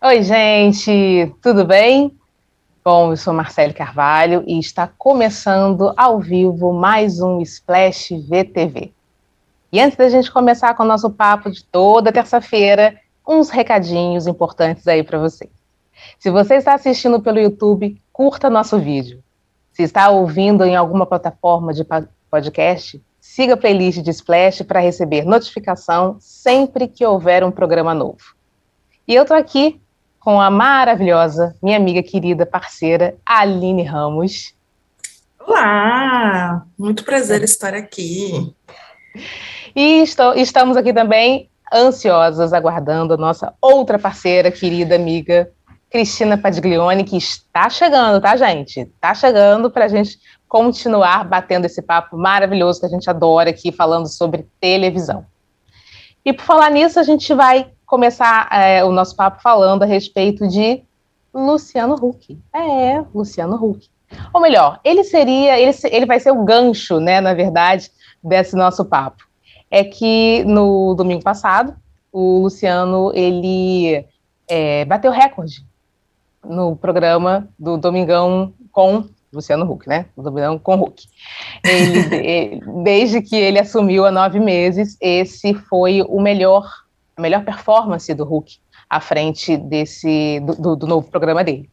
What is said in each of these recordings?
Oi, gente, tudo bem? Bom, eu sou Marcele Carvalho e está começando ao vivo mais um Splash VTV. E antes da gente começar com o nosso papo de toda terça-feira, uns recadinhos importantes aí para você. Se você está assistindo pelo YouTube, curta nosso vídeo. Se está ouvindo em alguma plataforma de podcast, siga a playlist de Splash para receber notificação sempre que houver um programa novo. E eu estou aqui com a maravilhosa, minha amiga querida, parceira, Aline Ramos. Olá! Muito prazer estar aqui. E estou, estamos aqui também ansiosas, aguardando a nossa outra parceira, querida amiga, Cristina Padiglione, que está chegando, tá, gente? Está chegando para a gente continuar batendo esse papo maravilhoso que a gente adora aqui, falando sobre televisão. E por falar nisso, a gente vai começar é, o nosso papo falando a respeito de Luciano Huck. É, Luciano Huck. Ou melhor, ele seria, ele, ele vai ser o gancho, né, na verdade, desse nosso papo. É que no domingo passado, o Luciano, ele é, bateu recorde no programa do Domingão com Luciano Huck, né? O Domingão com Huck. Ele, ele, desde que ele assumiu há nove meses, esse foi o melhor melhor performance do Hulk à frente desse do, do, novo programa dele.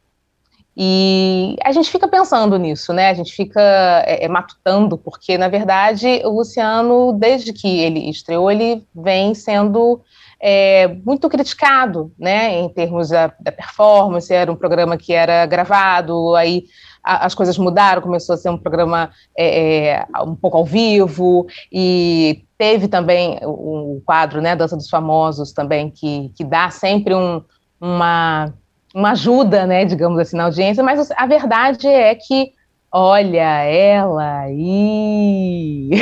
E a gente fica pensando nisso, né? A gente fica é, é, matutando, porque, na verdade, o Luciano, desde que ele estreou, ele vem sendo é, muito criticado, né? Em termos da, da performance, era um programa que era gravado, aí as coisas mudaram, começou a ser um programa é, é, um pouco ao vivo, e teve também o, o, quadro, né, Dança dos Famosos também, que, que dá sempre um, uma, uma ajuda, né, digamos assim, na audiência, mas a verdade é que, olha ela aí...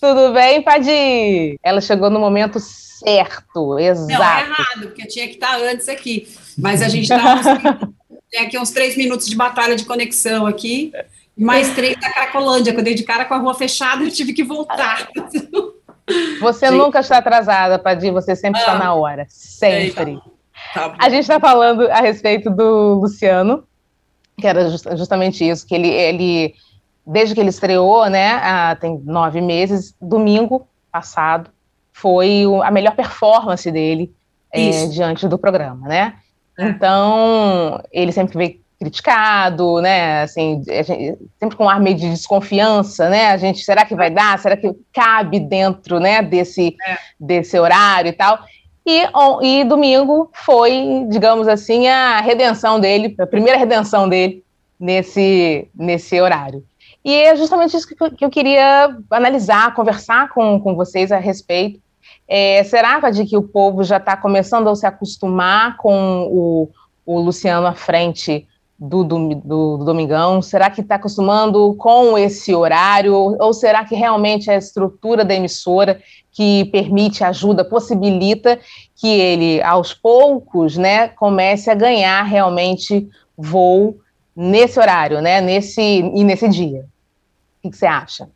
Tudo bem, Padi? Ela chegou no momento certo, exato. Não, é errado, porque tinha que estar antes aqui. Mas a gente está Tem aqui uns três minutos de batalha de conexão aqui, mais três da Cracolândia, que eu dei de cara com a rua fechada e tive que voltar. Você gente. nunca está atrasada, Padir, você sempre ah, está na hora, sempre. Tá a gente está falando a respeito do Luciano, que era just, justamente isso, que ele, ele, desde que ele estreou, né, há, tem nove meses, domingo passado, foi a melhor performance dele é, diante do programa, né? Então, ele sempre veio criticado, né? Assim, gente, sempre com um ar meio de desconfiança, né? A gente, será que vai dar? Será que cabe dentro, né? Desse, é. desse horário e tal? E, on, e domingo foi, digamos assim, a redenção dele, a primeira redenção dele nesse, nesse horário. E é justamente isso que, que eu queria analisar, conversar com, com vocês a respeito é, será, que o povo já está começando a se acostumar com o, o Luciano à frente do, do, do, do Domingão? Será que está acostumando com esse horário? Ou será que realmente é a estrutura da emissora que permite, ajuda, possibilita que ele, aos poucos, né, comece a ganhar realmente voo nesse horário, né, nesse, e nesse dia? O que você acha?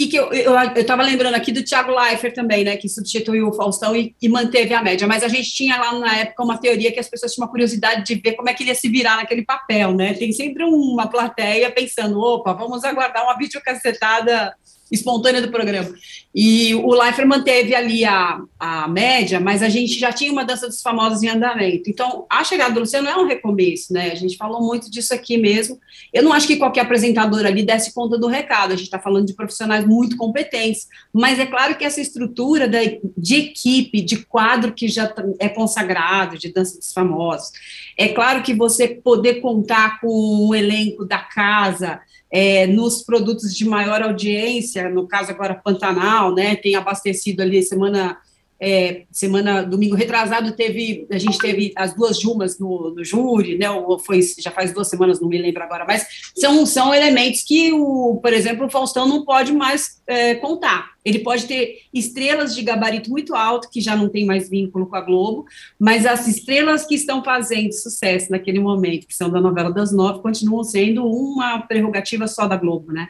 Que, que eu, eu, eu tava lembrando aqui do Thiago Leifert também, né, que substituiu o Faustão e, e, manteve a média, mas a gente tinha lá na época uma teoria que as pessoas tinham uma curiosidade de ver como é que ele ia se virar naquele papel, né, tem sempre uma plateia pensando, opa, vamos aguardar uma videocassetada espontânea do programa. E o Leifert manteve ali a, a média, mas a gente já tinha uma dança dos famosos em andamento. Então, a chegada do Luciano é um recomeço, né? A gente falou muito disso aqui mesmo. Eu não acho que qualquer apresentador ali desse conta do recado. A gente está falando de profissionais muito competentes, mas é claro que essa estrutura da, de equipe, de quadro que já tá, é consagrado, de dança dos famosos, é claro que você poder contar com o elenco da casa, é, nos produtos de maior audiência, no caso agora Pantanal, né, tem abastecido ali semana é, semana, domingo retrasado, teve, a gente teve as duas Jumas no, no júri, né, ou foi, já faz duas semanas, não me lembro agora, mas são, são elementos que, o, por exemplo, o Faustão não pode mais é, contar. Ele pode ter estrelas de gabarito muito alto, que já não tem mais vínculo com a Globo, mas as estrelas que estão fazendo sucesso naquele momento, que são da novela das nove, continuam sendo uma prerrogativa só da Globo, né?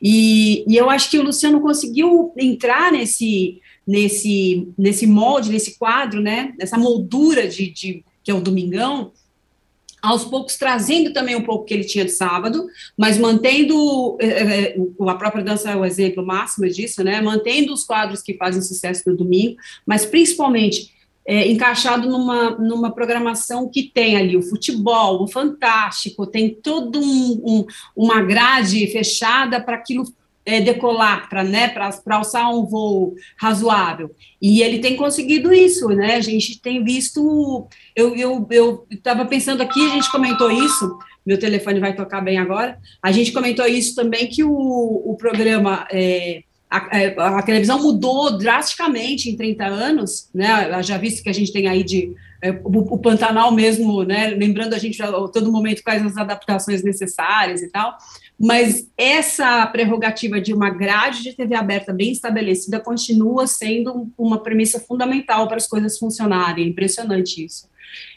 E, e eu acho que o Luciano conseguiu entrar nesse nesse, nesse molde, nesse quadro, né, nessa moldura de, de que é o Domingão, aos poucos trazendo também um pouco que ele tinha de sábado, mas mantendo é, a própria dança é o exemplo máximo disso, né? Mantendo os quadros que fazem sucesso no domingo, mas principalmente é, encaixado numa, numa programação que tem ali o futebol, o fantástico, tem todo um, um, uma grade fechada para aquilo é, decolar, para né, alçar um voo razoável. E ele tem conseguido isso, né? A gente tem visto. Eu estava eu, eu pensando aqui, a gente comentou isso, meu telefone vai tocar bem agora. A gente comentou isso também, que o, o programa. É, a, é, a, televisão mudou drasticamente em 30 anos, né? Já visto que a gente tem aí de é, o, o, Pantanal mesmo, né? Lembrando a gente a todo momento quais as adaptações necessárias e tal mas essa prerrogativa de uma grade de TV aberta bem estabelecida continua sendo uma premissa fundamental para as coisas funcionarem. É impressionante isso.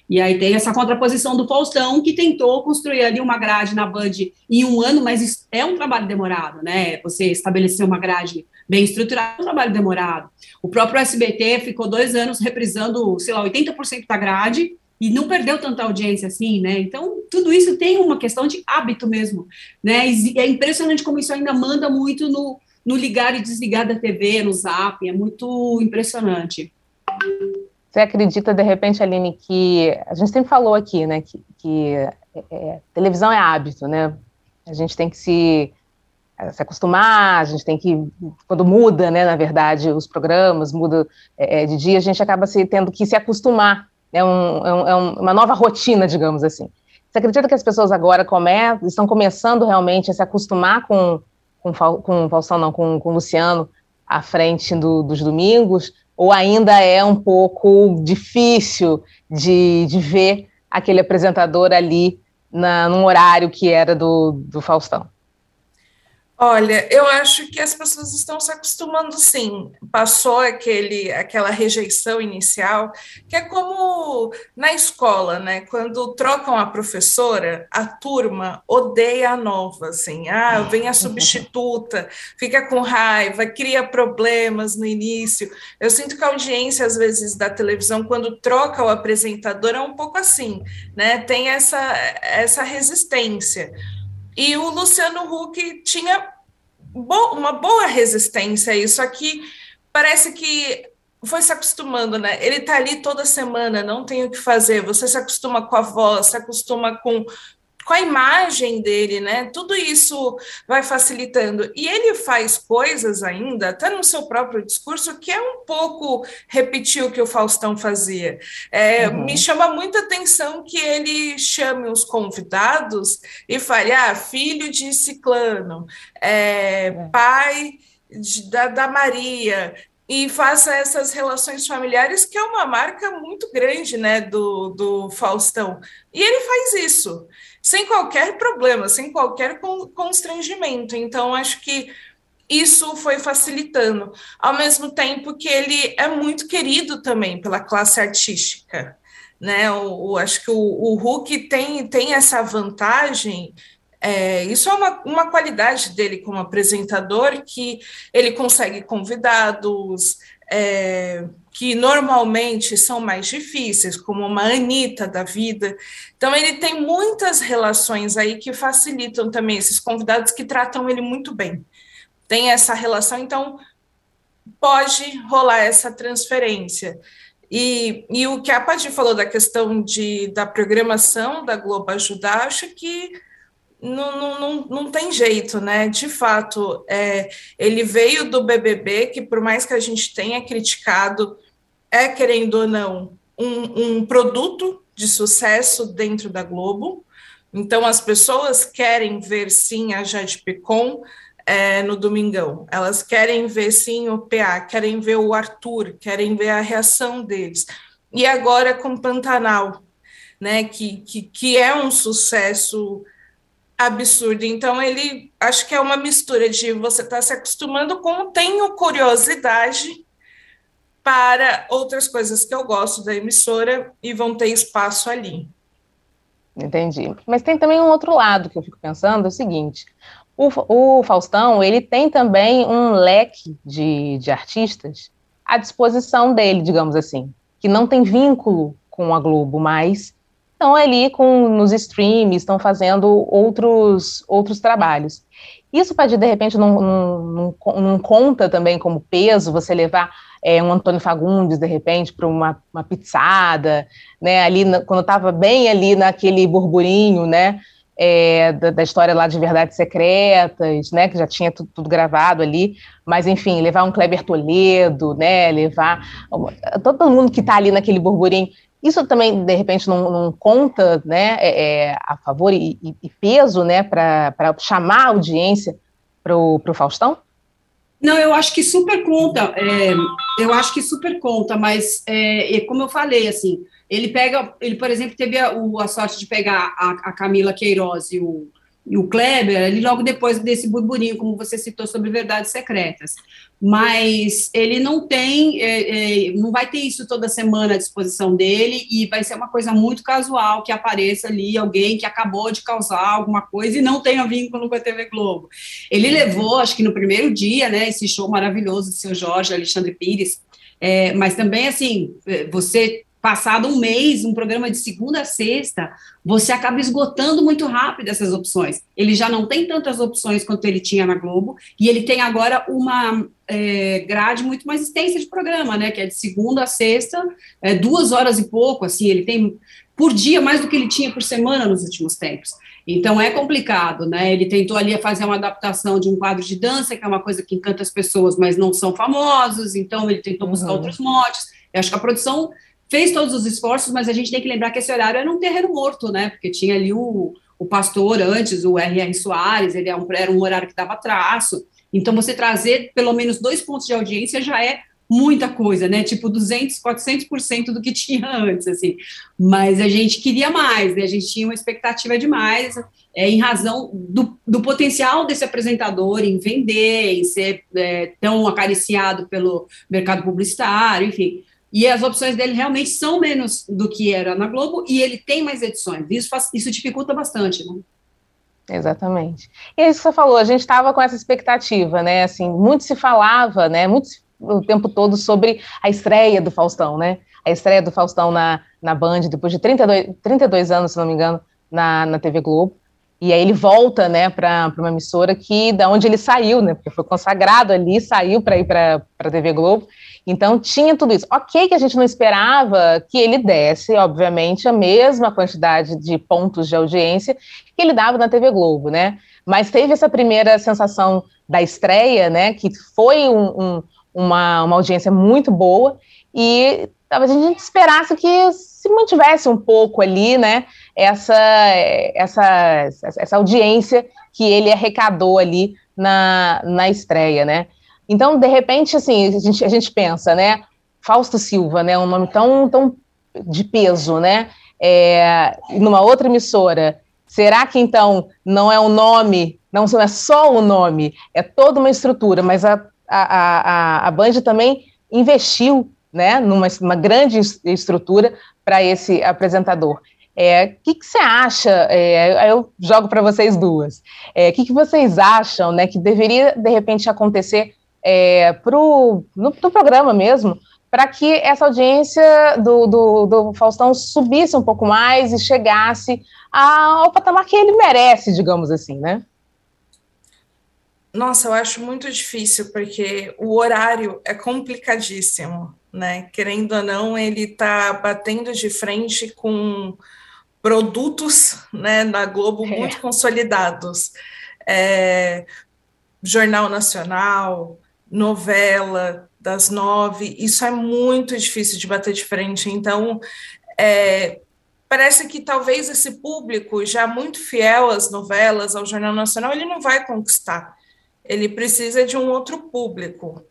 E aí tem essa contraposição do Faustão, que tentou construir ali uma grade na Band em um ano, mas é um trabalho demorado, né? Você estabelecer uma grade bem estruturada é um trabalho demorado. O próprio SBT ficou dois anos reprisando, sei lá, 80% da grade, e não perdeu tanta audiência assim, né? Então, tudo isso tem uma questão de hábito mesmo, né? E é impressionante como isso ainda manda muito no, no ligar e desligar da TV, no zap, é muito impressionante. Você acredita, de repente, Aline, que a gente sempre falou aqui, né, que, que é, é, televisão é hábito, né? A gente tem que se, se acostumar, a gente tem que, quando muda, né, na verdade, os programas, muda é, de dia, a gente acaba se, tendo que se acostumar é, um, é, um, uma nova rotina, digamos assim. Você acredita que as pessoas agora come, estão começando realmente a se acostumar com, com, com Faustão, não, com, com Luciano à frente do, dos domingos? Ou ainda é um pouco difícil de, de ver aquele apresentador ali na, num horário que era do, do Faustão? Olha, eu acho que as pessoas estão se acostumando sim. Passou aquele, aquela rejeição inicial, que é como na escola, né? Quando trocam a professora, a turma odeia a nova, assim. Ah, vem a substituta, fica com raiva, cria problemas no início. Eu sinto que a audiência, às vezes, da televisão, quando troca o apresentador, é um pouco assim, né? Tem essa, essa resistência. E o Luciano Huck tinha bo uma boa resistência a isso. Aqui parece que foi se acostumando, né? Ele tá ali toda semana, não tem o que fazer. Você se acostuma com a voz, se acostuma com, com a imagem dele, né? Tudo isso vai facilitando. E ele faz coisas ainda, até no seu próprio discurso, que é um pouco repetir o que o Faustão fazia. É, uhum. Me chama muita atenção que ele chame os convidados e fale: ah, filho de ciclano, é, é. pai de, da, da Maria, e faça essas relações familiares, que é uma marca muito grande né, do, do Faustão. E ele faz isso sem qualquer problema, sem qualquer constrangimento. Então, acho que isso foi facilitando, ao mesmo tempo que ele é muito querido também pela classe artística. Né? O, o acho que o, o Hulk tem, tem essa vantagem. É, isso é uma, uma qualidade dele como apresentador, que ele consegue convidados, é, que normalmente são mais difíceis, como uma Anitta da vida. Então, ele tem muitas relações aí que facilitam também esses convidados que tratam ele muito bem. Tem essa relação, então pode rolar essa transferência. E, e o que a Paty falou da questão de, da programação da Globo ajudar, acho que não, não, não, não tem jeito, né? De fato, é, ele veio do BBB, que por mais que a gente tenha criticado é, querendo ou não, um, um produto de sucesso dentro da Globo. Então, as pessoas querem ver sim a Jade Picon é, no Domingão, elas querem ver sim o PA, querem ver o Arthur, querem ver a reação deles. E agora com Pantanal, né, que, que, que é um sucesso absurdo. Então, ele acho que é uma mistura de você estar tá se acostumando com tenho curiosidade para outras coisas que eu gosto da emissora e vão ter espaço ali. Entendi. Mas tem também um outro lado que eu fico pensando, é o seguinte, o, o Faustão, ele tem também um leque de, de artistas à disposição dele, digamos assim, que não tem vínculo com a Globo, mas estão ali com, nos streams, estão fazendo outros, outros trabalhos. Isso pode, de repente, não, não, não, não conta também como peso você levar é, um Antônio Fagundes, de repente, para uma, uma pizzada, né, ali, na, quando estava bem ali naquele burburinho, né, é, da, da, história lá de Verdades Secretas, né, que já tinha tudo, tudo, gravado ali, mas enfim, levar um Kleber Toledo, né, levar todo mundo que está ali naquele burburinho, isso também, de repente, não, não conta né, é, é a favor e, e peso né, para chamar a audiência para o Faustão? Não, eu acho que super conta. É, eu acho que super conta, mas é, como eu falei, assim, ele pega, ele, por exemplo, teve a, a sorte de pegar a, a Camila Queiroz e o, e o Kleber, ali logo depois desse burburinho, como você citou, sobre verdades secretas. Mas ele não tem, é, é, não vai ter isso toda semana à disposição dele, e vai ser uma coisa muito casual que apareça ali alguém que acabou de causar alguma coisa e não tenha vínculo com a TV Globo. Ele levou, acho que no primeiro dia, né, esse show maravilhoso do seu Jorge Alexandre Pires, é, mas também, assim, é, você passado um mês, um programa de segunda a sexta, você acaba esgotando muito rápido essas opções. Ele já não tem tantas opções quanto ele tinha na Globo, e ele tem agora uma é, grade muito mais extensa de programa, né? Que é de segunda a sexta, é, duas horas e pouco, assim, ele tem por dia mais do que ele tinha por semana nos últimos tempos. Então é complicado, né? Ele tentou ali fazer uma adaptação de um quadro de dança, que é uma coisa que encanta as pessoas, mas não são famosos, então ele tentou buscar uhum. outros motes. Eu acho que a produção fez todos os esforços, mas a gente tem que lembrar que esse horário era um terreno morto, né? Porque tinha ali o, o pastor antes, o R.R. Soares, ele era é um, era um horário que dava traço. Então, você trazer pelo menos dois pontos de audiência já é muita coisa, né? Tipo 200, 400% do que tinha antes, assim. Mas a gente queria mais, né? A gente tinha uma expectativa demais, é, em razão do, do potencial desse apresentador em vender, em ser é, tão acariciado pelo mercado publicitário, enfim. E as opções dele realmente são menos do que era na Globo e ele tem mais edições. Isso, faz, isso dificulta bastante, né? Exatamente. E é isso que você falou, a gente estava com essa expectativa, né? Assim, muito se falava, né? Muito o tempo todo sobre a estreia do Faustão, né? A estreia do Faustão na, na Band, depois de 32, 32 anos, se não me engano, na, na TV Globo. E aí ele volta, né, para uma emissora que da onde ele saiu, né? Porque foi consagrado ali, saiu para ir para a TV Globo. Então tinha tudo isso. Ok, que a gente não esperava que ele desse, obviamente, a mesma quantidade de pontos de audiência que ele dava na TV Globo, né? Mas teve essa primeira sensação da estreia, né? Que foi um, um, uma, uma audiência muito boa e talvez a gente esperasse que se mantivesse um pouco ali, né? Essa, essa, essa audiência que ele arrecadou ali na, na estreia, né? Então, de repente, assim, a gente, a gente pensa, né? Fausto Silva, né? Um nome tão, tão de peso, né? É, numa outra emissora. Será que então não é o nome, não é só o nome, é toda uma estrutura, mas a, a, a, a Band também investiu né, numa uma grande estrutura para esse apresentador. O é, que, que você acha? É, eu jogo para vocês duas. O é, que, que vocês acham né, que deveria, de repente, acontecer é, pro, no, no, programa mesmo, para que essa audiência do, do, do, Faustão subisse um pouco mais e chegasse ao patamar que ele merece, digamos assim, né? Nossa, eu acho muito difícil, porque o horário é complicadíssimo, né? Querendo ou não, ele está batendo de frente com produtos né, na Globo é. muito consolidados. É, Jornal Nacional, novela das nove, isso é muito difícil de bater de frente. Então, é, parece que talvez esse público, já muito fiel às novelas, ao Jornal Nacional, ele não vai conquistar. Ele precisa de um outro público.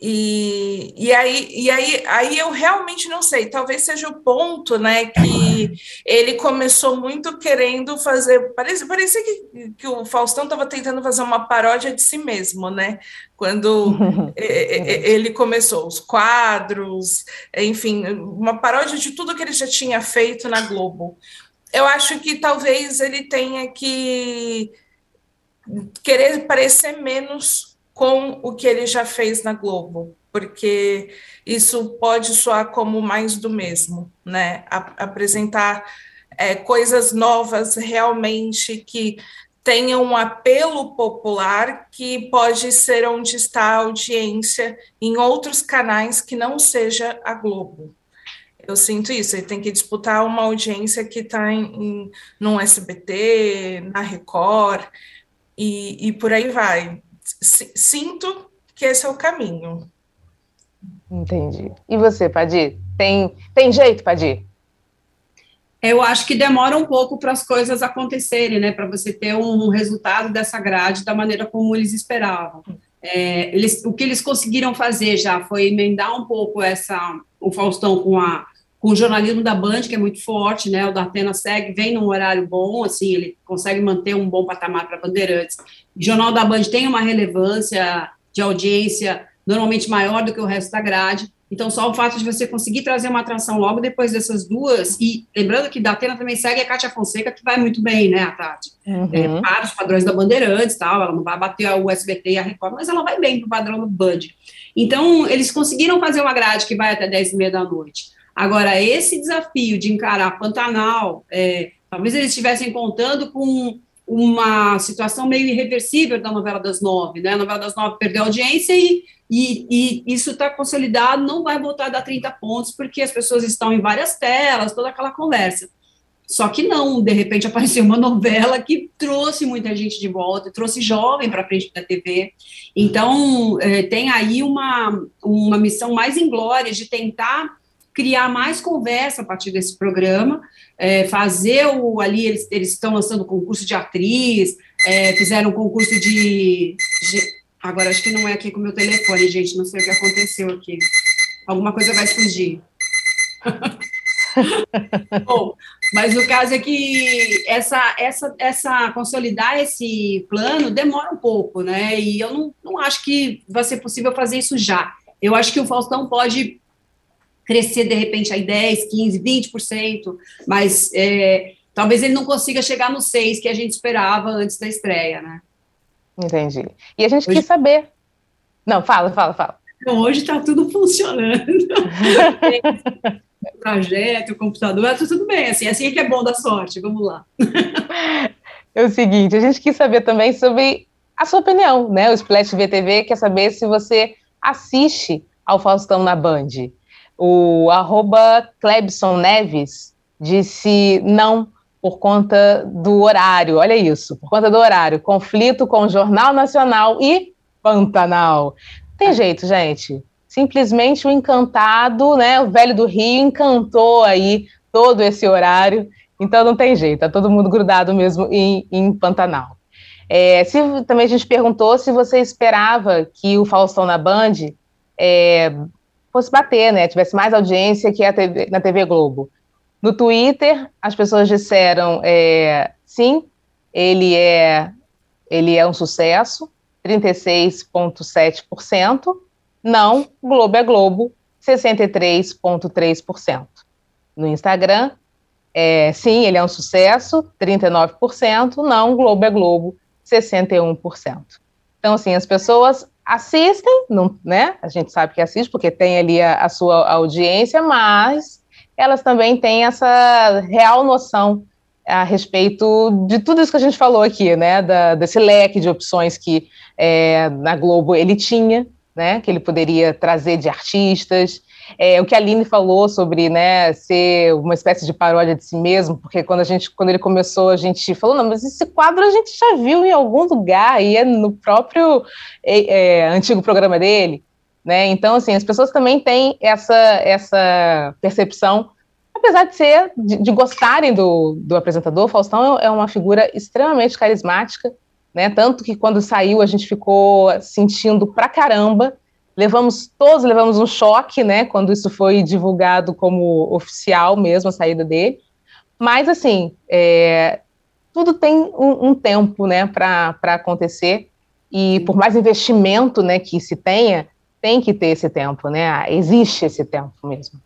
E, e, aí, e aí, aí eu realmente não sei, talvez seja o ponto, né, que ele começou muito querendo fazer, parece, parecia que, que o Faustão estava tentando fazer uma paródia de si mesmo, né, quando ele começou, os quadros, enfim, uma paródia de tudo que ele já tinha feito na Globo. Eu acho que talvez ele tenha que querer parecer menos com o que ele já fez na Globo, porque isso pode soar como mais do mesmo, né? A, apresentar é, coisas novas realmente que tenham um apelo popular que pode ser onde está a audiência em outros canais que não seja a Globo. Eu sinto isso, ele tem que disputar uma audiência que está em, em, no SBT, na Record, e, e por aí vai. Sinto que esse é o caminho. Entendi. E você, Padir? Tem, tem jeito, Padir? Eu acho que demora um pouco para as coisas acontecerem, né? Para você ter um resultado dessa grade da maneira como eles esperavam. É, eles, o que eles conseguiram fazer já foi emendar um pouco essa o Faustão com a com o jornalismo da Band, que é muito forte, né? O da Atena segue, vem num horário bom, assim, ele consegue manter um bom patamar para Bandeirantes. O Jornal da Band tem uma relevância de audiência normalmente maior do que o resto da grade. Então, só o fato de você conseguir trazer uma atração logo depois dessas duas, e lembrando que da Atena também segue a Cátia Fonseca, que vai muito bem, né, a Tati? Uhum. É, para os padrões da Bandeirantes tal, ela não vai bater o SBT e a Record, mas ela vai bem para o padrão do Band. Então, eles conseguiram fazer uma grade que vai até 10 e meia da noite. Agora, esse desafio de encarar Pantanal, é, talvez eles estivessem contando com uma situação meio irreversível da novela das nove, né? A novela das nove perdeu audiência e, e, e isso está consolidado, não vai voltar a dar 30 pontos, porque as pessoas estão em várias telas, toda aquela conversa. Só que não, de repente apareceu uma novela que trouxe muita gente de volta, trouxe jovem para frente da TV. Então, é, tem aí uma, uma missão mais inglória de tentar criar mais conversa a partir desse programa, é, fazer o ali, eles, eles estão lançando concurso de atriz, é, fizeram concurso de, Agora acho que não é aqui com o meu telefone, gente, não sei o que aconteceu aqui. Alguma coisa vai explodir. Bom, mas o caso é que essa, essa, essa consolidar esse plano demora um pouco, né? E eu não, não acho que vai ser possível fazer isso já. Eu acho que o Faustão pode crescer de repente aí 10, 15, 20%, mas é, talvez ele não consiga chegar no 6 que a gente esperava antes da estreia, né? Entendi. E a gente hoje... quis saber. Não, fala, fala, fala. Então, hoje está tudo funcionando. o projeto, o computador, tá tudo bem, assim, assim é que é bom da sorte, vamos lá. é o seguinte, a gente quis saber também sobre a sua opinião, né? O Splash VTV quer saber se você assiste ao Faustão na Band. O arroba Clebson Neves disse não por conta do horário. Olha isso, por conta do horário. Conflito com o Jornal Nacional e Pantanal. Tem jeito, gente. Simplesmente o encantado, né? O velho do Rio encantou aí todo esse horário. Então não tem jeito, tá todo mundo grudado mesmo em, em Pantanal. É, se, também a gente perguntou se você esperava que o Faustão na Band é, fosse bater, né? Tivesse mais audiência que a TV, na TV Globo. No Twitter, as pessoas disseram é, sim, ele é, ele é um sucesso, 36,7%. Não, Globo é Globo, 63,3%. No Instagram, é, sim, ele é um sucesso, 39%. Não, Globo é Globo, 61%. Então, assim, as pessoas assistem, não, né? A gente sabe que assiste porque tem ali a, a sua audiência, mas elas também têm essa real noção a respeito de tudo isso que a gente falou aqui, né? Da, desse leque de opções que é, na Globo ele tinha, né? Que ele poderia trazer de artistas, é, o que a Aline falou sobre né, ser uma espécie de paródia de si mesmo, porque quando, a gente, quando ele começou, a gente falou, não, mas esse quadro a gente já viu em algum lugar, e é no próprio é, é, antigo programa dele. Né? Então, assim, as pessoas também têm essa, essa percepção, apesar de ser, de, de gostarem do, do apresentador, Faustão é uma figura extremamente carismática, né? Tanto que quando saiu a gente ficou sentindo pra caramba Levamos, todos levamos um choque, né, quando isso foi divulgado como oficial mesmo, a saída dele. Mas, assim, é, tudo tem um, um tempo, né, para acontecer. E por mais investimento, né, que se tenha, tem que ter esse tempo, né? Existe esse tempo mesmo.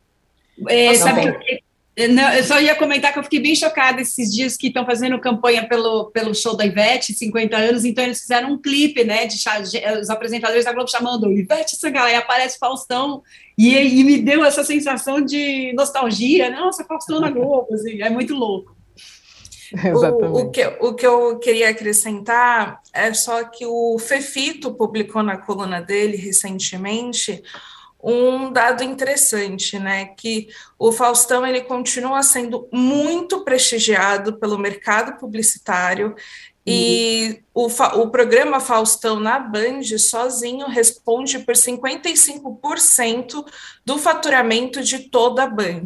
É, sabe que Não, eu só ia comentar que eu fiquei bem chocada esses dias que estão fazendo campanha pelo, pelo show da Ivete, 50 anos, então eles fizeram um clipe, né, de, de os apresentadores da Globo chamando Ivete Sangalo, aí aparece Faustão, e, e me deu essa sensação de nostalgia, nossa, Faustão na Globo, assim, é muito louco. O, o, que, o que eu queria acrescentar é só que o Fefito publicou na coluna dele recentemente um dado interessante, né? Que o Faustão ele continua sendo muito prestigiado pelo mercado publicitário. E o, o programa Faustão na Band sozinho responde por 55% do faturamento de toda a Band.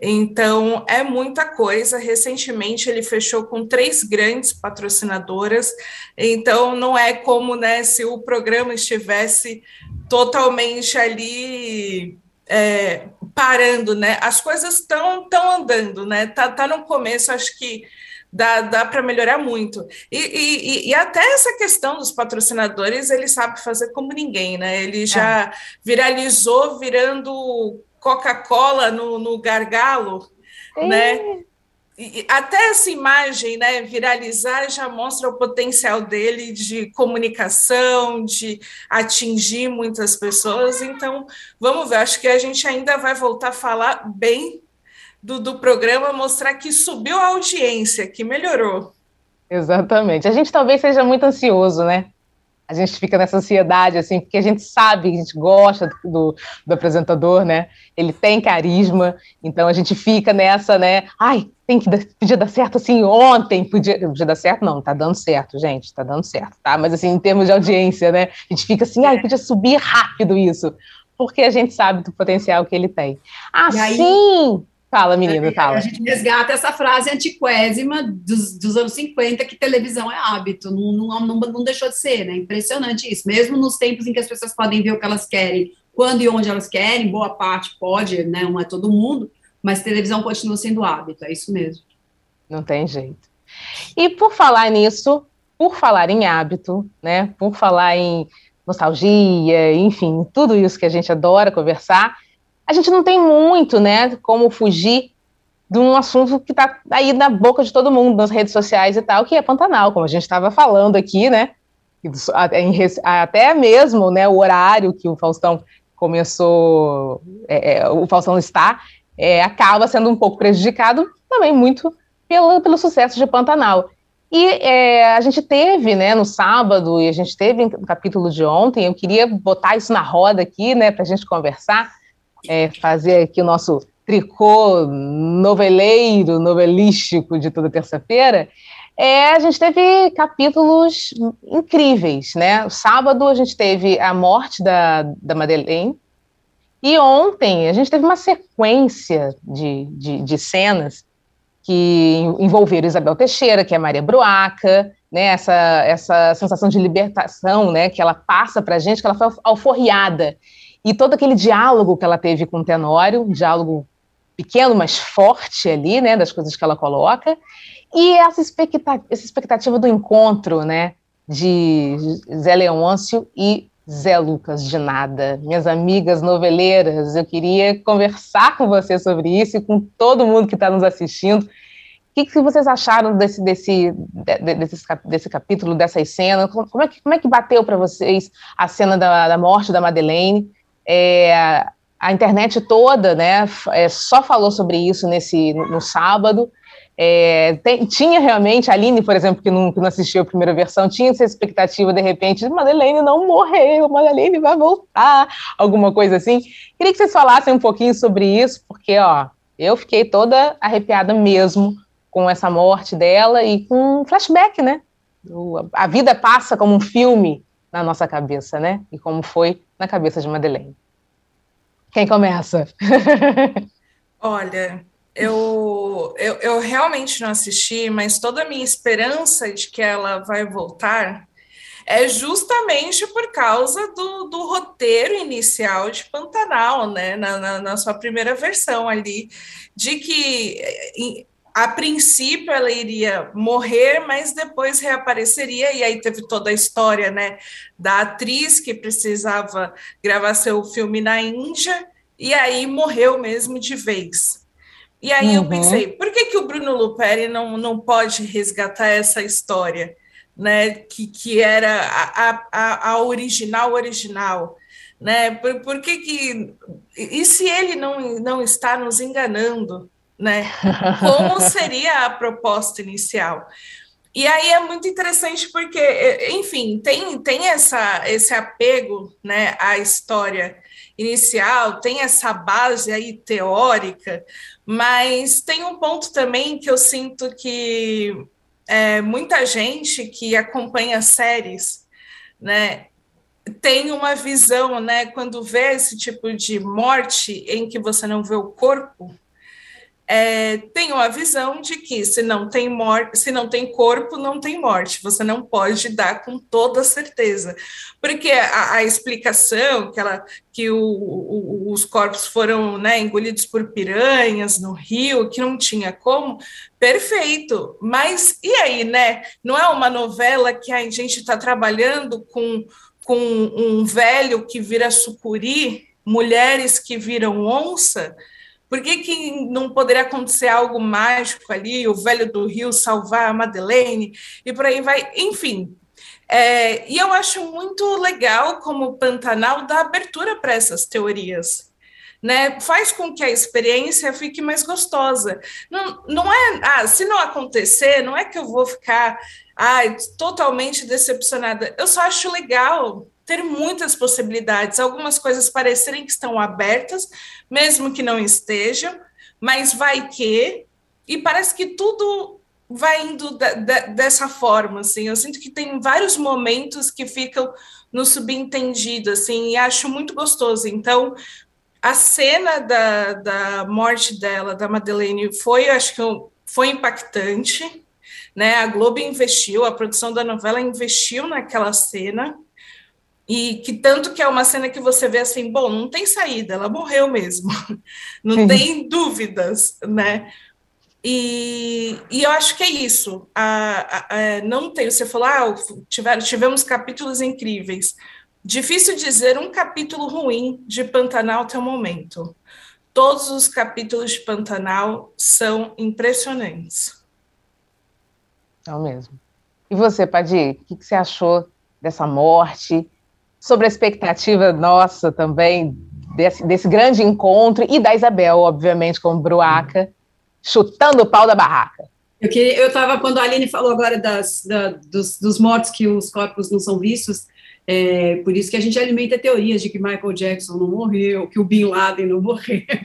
Então, é muita coisa. Recentemente, ele fechou com três grandes patrocinadoras. Então, não é como né, se o programa estivesse totalmente ali é, parando, né? As coisas estão tão andando, né? Tá, tá no começo, acho que dá, dá para melhorar muito. E, e, e, até essa questão dos patrocinadores, ele sabe fazer como ninguém, né? Ele já é. viralizou virando Coca-Cola no, no gargalo, é. né? até essa imagem, né, viralizar já mostra o potencial dele de comunicação, de atingir muitas pessoas. Então, vamos ver, acho que a gente ainda vai voltar a falar bem do, do programa, mostrar que subiu a audiência, que melhorou. Exatamente. A gente talvez seja muito ansioso, né? a gente fica nessa ansiedade, assim, porque a gente sabe, a gente gosta do, do, apresentador, né? Ele tem carisma, então a gente fica nessa, né? Ai, tem que dar, podia dar certo assim ontem, podia, podia dar certo? Não, tá dando certo, gente, tá dando certo, tá? Mas assim, em termos de audiência, né? A gente fica assim, ai, podia subir rápido isso, porque a gente sabe do potencial que ele tem. Assim, aí... Fala, menina, fala. A gente resgata essa frase antiquésima dos, dos anos 50, que televisão é hábito, não, não, não, não deixou de ser, né? Impressionante isso. Mesmo nos tempos em que as pessoas podem ver o que elas querem, quando e onde elas querem, boa parte pode, né? Não é todo mundo, mas televisão continua sendo hábito, é isso mesmo. Não tem jeito. E por falar nisso, por falar em hábito, né? Por falar em nostalgia, enfim, tudo isso que a gente adora conversar a gente não tem muito, né, como fugir de um assunto que está aí na boca de todo mundo, nas redes sociais e tal, que é Pantanal, como a gente estava falando aqui, né, até mesmo, né, o horário que o Faustão começou, é, é, o Faustão está, é, acaba sendo um pouco prejudicado também muito pelo, pelo sucesso de Pantanal. E é, a gente teve, né, no sábado, e a gente teve no capítulo de ontem, eu queria botar isso na roda aqui, né, para a gente conversar, é, fazer aqui o nosso tricô noveleiro, novelístico de toda terça-feira, é, a gente teve capítulos incríveis, né? O sábado a gente teve a morte da, da Madeleine, e ontem a gente teve uma sequência de, de, de cenas que envolveram Isabel Teixeira, que é Maria Bruaca, né, essa, essa sensação de libertação né, que ela passa para a gente, que ela foi alforriada. E todo aquele diálogo que ela teve com o Tenório, um diálogo pequeno, mas forte ali, né, das coisas que ela coloca, e essa expectativa, essa expectativa do encontro, né, de Zé Leôncio e Zé Lucas de Nada. Minhas amigas noveleiras, eu queria conversar com você sobre isso e com todo mundo que está nos assistindo. O que, que, vocês acharam desse, desse, desse, desse capítulo, dessas cenas? Como é que, como é que bateu para vocês a cena da, da morte da Madeleine? É, a internet toda, né, é, só falou sobre isso nesse no, no sábado. É, tem, tinha realmente, a Aline, por exemplo, que não, que não, assistiu a primeira versão, tinha essa expectativa, de repente, Madeleine não morreu, Madeleine vai voltar, alguma coisa assim. Queria que vocês falassem um pouquinho sobre isso, porque, ó, eu fiquei toda arrepiada mesmo com essa morte dela e com um flashback, né? A vida passa como um filme na nossa cabeça, né? E como foi na cabeça de Madeleine. Quem começa? Olha, eu, eu, eu realmente não assisti, mas toda a minha esperança de que ela vai voltar é justamente por causa do, do roteiro inicial de Pantanal, né? Na, na, na sua primeira versão ali, de que a princípio ela iria morrer, mas depois reapareceria, e aí teve toda a história né, da atriz que precisava gravar seu filme na Índia, e aí morreu mesmo de vez. E aí uhum. eu pensei, por que, que o Bruno Luperi não, não pode resgatar essa história, né? Que, que era a, a, a original original, né? Por, por que, que e se ele não, não está nos enganando, né? Como seria a proposta inicial? E aí é muito interessante porque, enfim, tem, tem essa, esse apego né, à história inicial, tem essa base aí teórica, mas tem um ponto também que eu sinto que é, muita gente que acompanha séries, né, tem uma visão, né, quando vê esse tipo de morte em que você não vê o corpo, é, tem uma visão de que se não tem morte, se não tem corpo, não tem morte. Você não pode dar com toda certeza, porque a, a explicação que, ela, que o, o, os corpos foram né, engolidos por piranhas no rio, que não tinha como, perfeito. Mas e aí, né? Não é uma novela que a gente está trabalhando com, com um velho que vira sucuri, mulheres que viram onça? Por que, que não poderia acontecer algo mágico ali, o velho do Rio salvar a Madeleine, e por aí vai, enfim. É, e eu acho muito legal como o Pantanal dá abertura para essas teorias. Né, faz com que a experiência fique mais gostosa. Não, não é, ah, se não acontecer, não é que eu vou ficar ah, totalmente decepcionada. Eu só acho legal ter muitas possibilidades, algumas coisas parecerem que estão abertas, mesmo que não estejam, mas vai que, e parece que tudo vai indo da, da, dessa forma, assim, eu sinto que tem vários momentos que ficam no subentendido, assim, e acho muito gostoso, então, a cena da, da morte dela, da Madeleine, foi, acho que foi impactante, né, a Globo investiu, a produção da novela investiu naquela cena, e que tanto que é uma cena que você vê assim, bom, não tem saída, ela morreu mesmo, não Sim. tem dúvidas, né? E, e, eu acho que é isso. A, a, a, não tem, você falou, ah, tiver, tivemos capítulos incríveis. Difícil dizer um capítulo ruim de Pantanal até o momento. Todos os capítulos de Pantanal são impressionantes. É o mesmo. E você, Padir, o que, que você achou dessa morte? Sobre a expectativa nossa também desse, desse grande encontro e da Isabel, obviamente, como Bruaca, chutando o pau da barraca. Eu estava, quando a Aline falou agora das, da, dos, dos mortos que os corpos não são vistos, é, por isso que a gente alimenta teorias de que Michael Jackson não morreu, que o Bin Laden não morreu.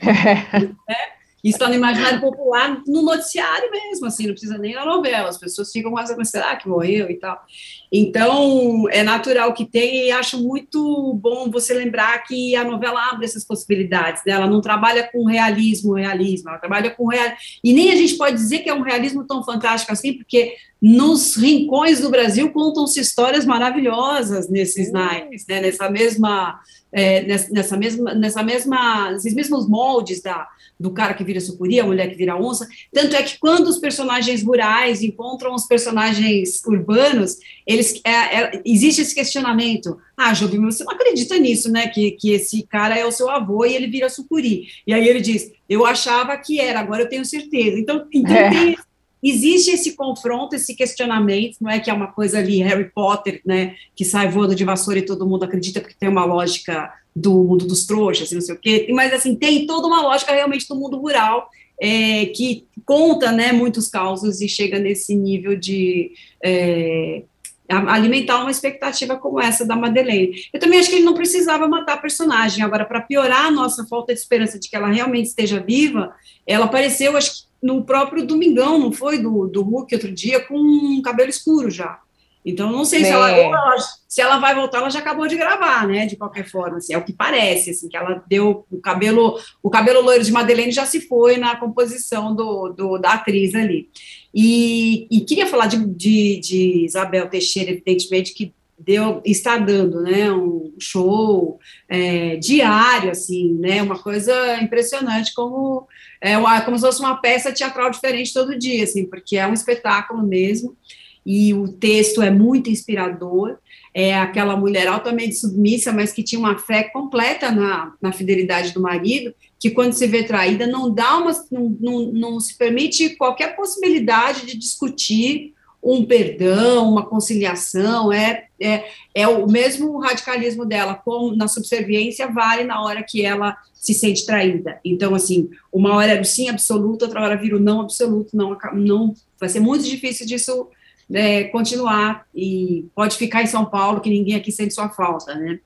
né? Isso está no imaginário popular, no noticiário mesmo, assim, não precisa nem na novela, as pessoas ficam mais será que morreu e tal. Então, é natural que tenha, e acho muito bom você lembrar que a novela abre essas possibilidades, né? ela não trabalha com realismo, realismo, ela trabalha com real... E nem a gente pode dizer que é um realismo tão fantástico assim, porque nos rincões do Brasil contam-se histórias maravilhosas nesses naipes, né? nessa mesma é, nessa, mesma, nessa mesma, nesses mesmos moldes da, do cara que vira sucuri, a mulher que vira onça. Tanto é que quando os personagens rurais encontram os personagens urbanos, eles é, é, existe esse questionamento. Ah, Jobim, você não acredita nisso, né? Que, que esse cara é o seu avô e ele vira sucuri. E aí ele diz: Eu achava que era, agora eu tenho certeza. Então, então é. tem existe esse confronto, esse questionamento, não é que é uma coisa ali, Harry Potter, né, que sai voando de vassoura e todo mundo acredita porque tem uma lógica do mundo dos trouxas, não sei o quê, mas assim, tem toda uma lógica realmente do mundo rural, é, que conta, né, muitos causos e chega nesse nível de é, alimentar uma expectativa como essa da Madeleine. Eu também acho que ele não precisava matar a personagem, agora, para piorar a nossa falta de esperança de que ela realmente esteja viva, ela apareceu, acho que no próprio Domingão, não foi? Do, do Hulk outro dia, com um cabelo escuro já. Então, não sei se ela, ela, se ela vai voltar, ela já acabou de gravar, né? De qualquer forma, assim, é o que parece, assim, que ela deu o cabelo, o cabelo loiro de Madeleine já se foi na composição do, do da atriz ali. E, e queria falar de, de, de Isabel Teixeira, evidentemente, que deu, está dando, né, um show é, diário, assim, né, uma coisa impressionante, como, é como se fosse uma peça teatral diferente todo dia, assim, porque é um espetáculo mesmo, e o texto é muito inspirador, é aquela mulher altamente submissa, mas que tinha uma fé completa na, na fidelidade do marido, que quando se vê traída não dá uma, não, não, não se permite qualquer possibilidade de discutir um perdão, uma conciliação, é, é, é o mesmo radicalismo dela, como na subserviência, vale na hora que ela se sente traída. Então, assim, uma hora era o sim absoluto, outra hora vira o não absoluto, não, não vai ser muito difícil disso é, continuar, e pode ficar em São Paulo, que ninguém aqui sente sua falta, né?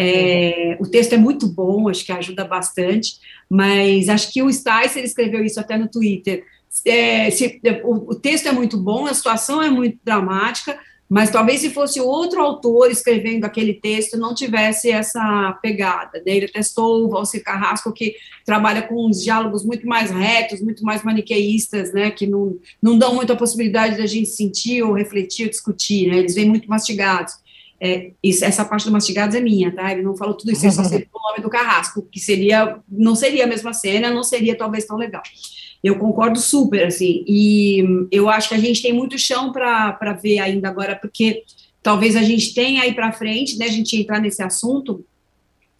É, o texto é muito bom, acho que ajuda bastante, mas acho que o Sticer escreveu isso até no Twitter, é, se, o, o, texto é muito bom, a situação é muito dramática, mas talvez se fosse outro autor escrevendo aquele texto, não tivesse essa pegada. Né? Ele testou o Valcir Carrasco, que trabalha com uns diálogos muito mais retos, muito mais maniqueístas, né? que não, não dão muita possibilidade da gente sentir ou refletir ou discutir, né? eles vêm muito mastigados. É, isso, essa parte do mastigados é minha, tá? Ele não falou tudo isso, ele só citou o nome do Carrasco, que seria, não seria a mesma cena, não seria talvez tão legal. Eu concordo super, assim, e eu acho que a gente tem muito chão para ver ainda agora, porque talvez a gente tenha aí para frente, né, a gente entrar nesse assunto,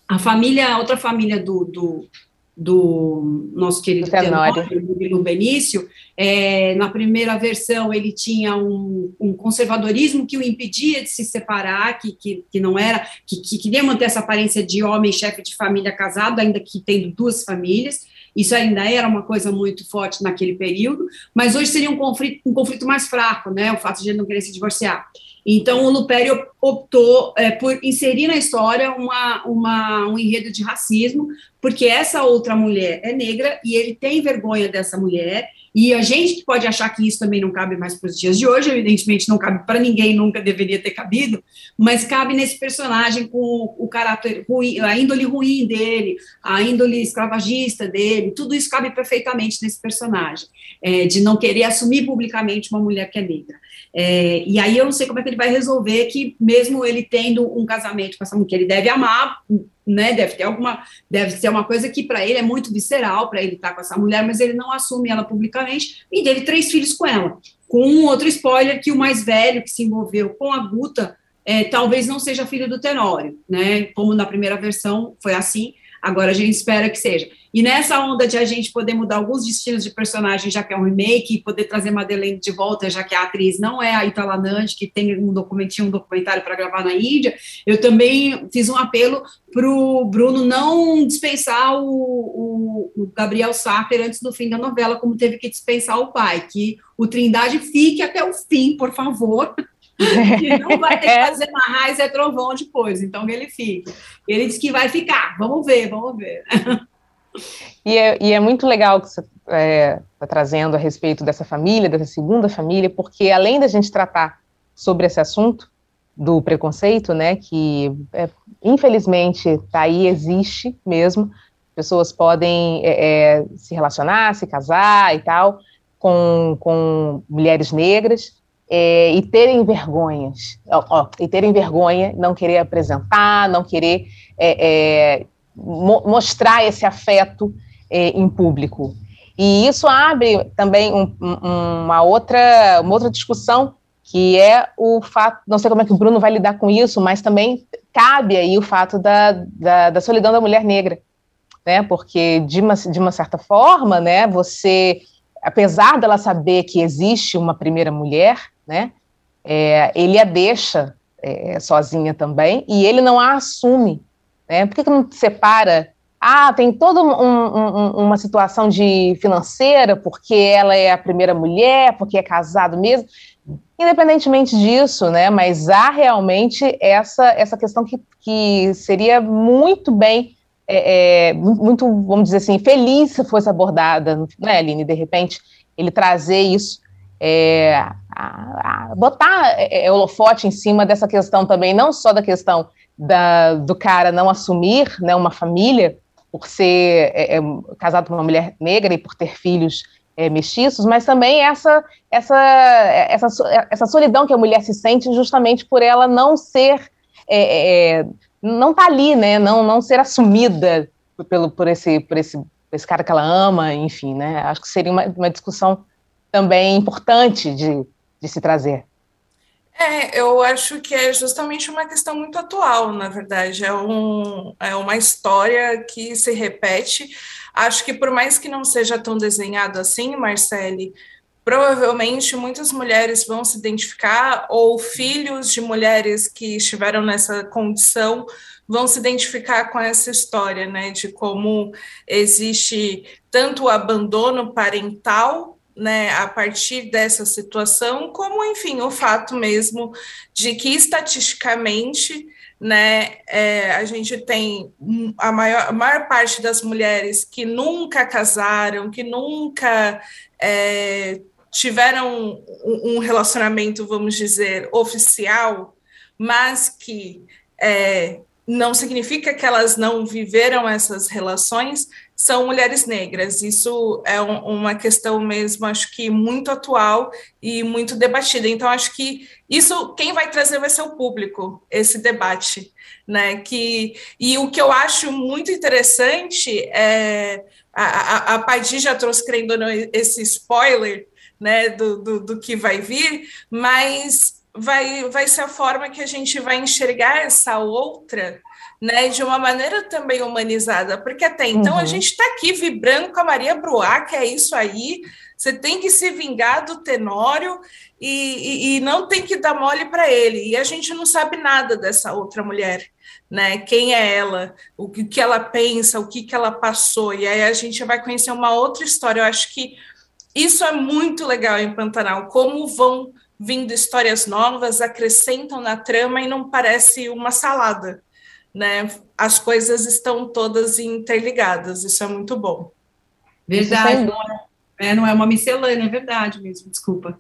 a família, a outra família do, do, do nosso querido Tenório, do Benício, é, na primeira versão ele tinha um, um, conservadorismo que o impedia de se separar, que, que, que não era, que, que queria manter essa aparência de homem, chefe de família casado, ainda que tendo duas famílias, isso ainda era uma coisa muito forte naquele período, mas hoje seria um conflito, um conflito mais fraco, né? O fato de ele não querer se divorciar. Então, o Lupério optou é, por inserir na história uma, uma, um enredo de racismo, porque essa outra mulher é negra e ele tem vergonha dessa mulher, e a gente pode achar que isso também não cabe mais para os dias de hoje, evidentemente não cabe para ninguém, nunca deveria ter cabido, mas cabe nesse personagem com o caráter ruim, a índole ruim dele, a índole escravagista dele, tudo isso cabe perfeitamente nesse personagem, é, de não querer assumir publicamente uma mulher que é negra. É, e aí eu não sei como é que ele vai resolver que, mesmo ele tendo um casamento com essa mulher que ele deve amar, né, deve ter alguma, deve ser uma coisa que para ele é muito visceral, para ele estar tá com essa mulher, mas ele não assume ela publicamente, e teve três filhos com ela. Com um outro spoiler, que o mais velho que se envolveu com a Guta, é, talvez não seja filho do Tenório, né, como na primeira versão foi assim, Agora a gente espera que seja. E nessa onda de a gente poder mudar alguns destinos de personagem, já que é um remake, e poder trazer Madeleine de volta, já que a atriz não é a Itala Nandi, que tem um documentinho, um documentário para gravar na Índia, eu também fiz um apelo para o Bruno não dispensar o, o, o Gabriel Sarter antes do fim da novela, como teve que dispensar o pai, que o Trindade fique até o fim, por favor, que não vai ter que fazer uma raiz é trovão depois, então ele fique. Ele disse que vai ficar, vamos ver, vamos ver. E é, e é muito legal que você está é, tá trazendo a respeito dessa família, dessa segunda família, porque além da gente tratar sobre esse assunto do preconceito, né, que é, infelizmente tá aí, existe mesmo, pessoas podem é, é se relacionar, se casar e tal, com, com mulheres negras, é, e terem vergonhas, ó, ó, e terem vergonha, não querer apresentar, não querer mo mostrar esse afeto é, em público. E isso abre também um, um, uma, outra, uma outra discussão, que é o fato, não sei como é que o Bruno vai lidar com isso, mas também cabe aí o fato da, da, da solidão da mulher negra, né? Porque de uma, de uma certa forma, né, você apesar dela saber que existe uma primeira mulher, né? É, ele a deixa é, sozinha também e ele não a assume. Né? Por que, que não separa? Ah, tem toda um, um, uma situação de financeira, porque ela é a primeira mulher, porque é casado mesmo. Independentemente disso, né? Mas há realmente essa, essa questão que, que seria muito bem é, é, muito, vamos dizer assim, feliz se fosse abordada, né, Aline? De repente, ele trazer isso é, a, a botar é, é, holofote em cima dessa questão também, não só da questão da, do cara não assumir né, uma família por ser é, é, casado com uma mulher negra e por ter filhos é, mestiços, mas também essa, essa, essa, essa solidão que a mulher se sente justamente por ela não ser, não estar tá ali, né, não, não ser assumida pelo, por, esse, por, esse, por esse cara que ela ama, enfim, né, acho que seria uma, uma discussão também importante de, de se trazer. É, eu acho que é justamente uma questão muito atual, na verdade. É, um, é uma história que se repete. Acho que por mais que não seja tão desenhado assim, Marcele, provavelmente muitas mulheres vão se identificar, ou filhos de mulheres que estiveram nessa condição vão se identificar com essa história, né, de como existe tanto o abandono parental né, a partir dessa situação, como, enfim, o fato mesmo de que, estatisticamente, né, é, a gente tem a maior, a maior parte das mulheres que nunca casaram, que nunca é, tiveram um relacionamento, vamos dizer, oficial, mas que é, não significa que elas não viveram essas relações, são mulheres negras. Isso é um, uma questão mesmo, acho que muito atual e muito debatida. Então, acho que isso quem vai trazer vai ser o público, esse debate. Né? Que, e o que eu acho muito interessante é a, a, a já trouxe, querendo ou não, esse spoiler né, do, do, do que vai vir, mas vai, vai ser a forma que a gente vai enxergar essa outra né, de uma maneira também humanizada, porque até então uhum. a gente está aqui vibrando com a Maria Bruá, que é isso aí, você tem que se vingar do Tenório e, e, e não tem que dar mole para ele, e a gente não sabe nada dessa outra mulher, né, quem é ela, o que, que ela pensa, o que, que ela passou, e aí a gente vai conhecer uma outra história, eu acho que isso é muito legal em Pantanal, como vão vindo histórias novas, acrescentam na trama e não parece uma salada, né? As coisas estão todas interligadas, isso é muito bom. Verdade, não é, não é uma miscelânea, é verdade mesmo, desculpa.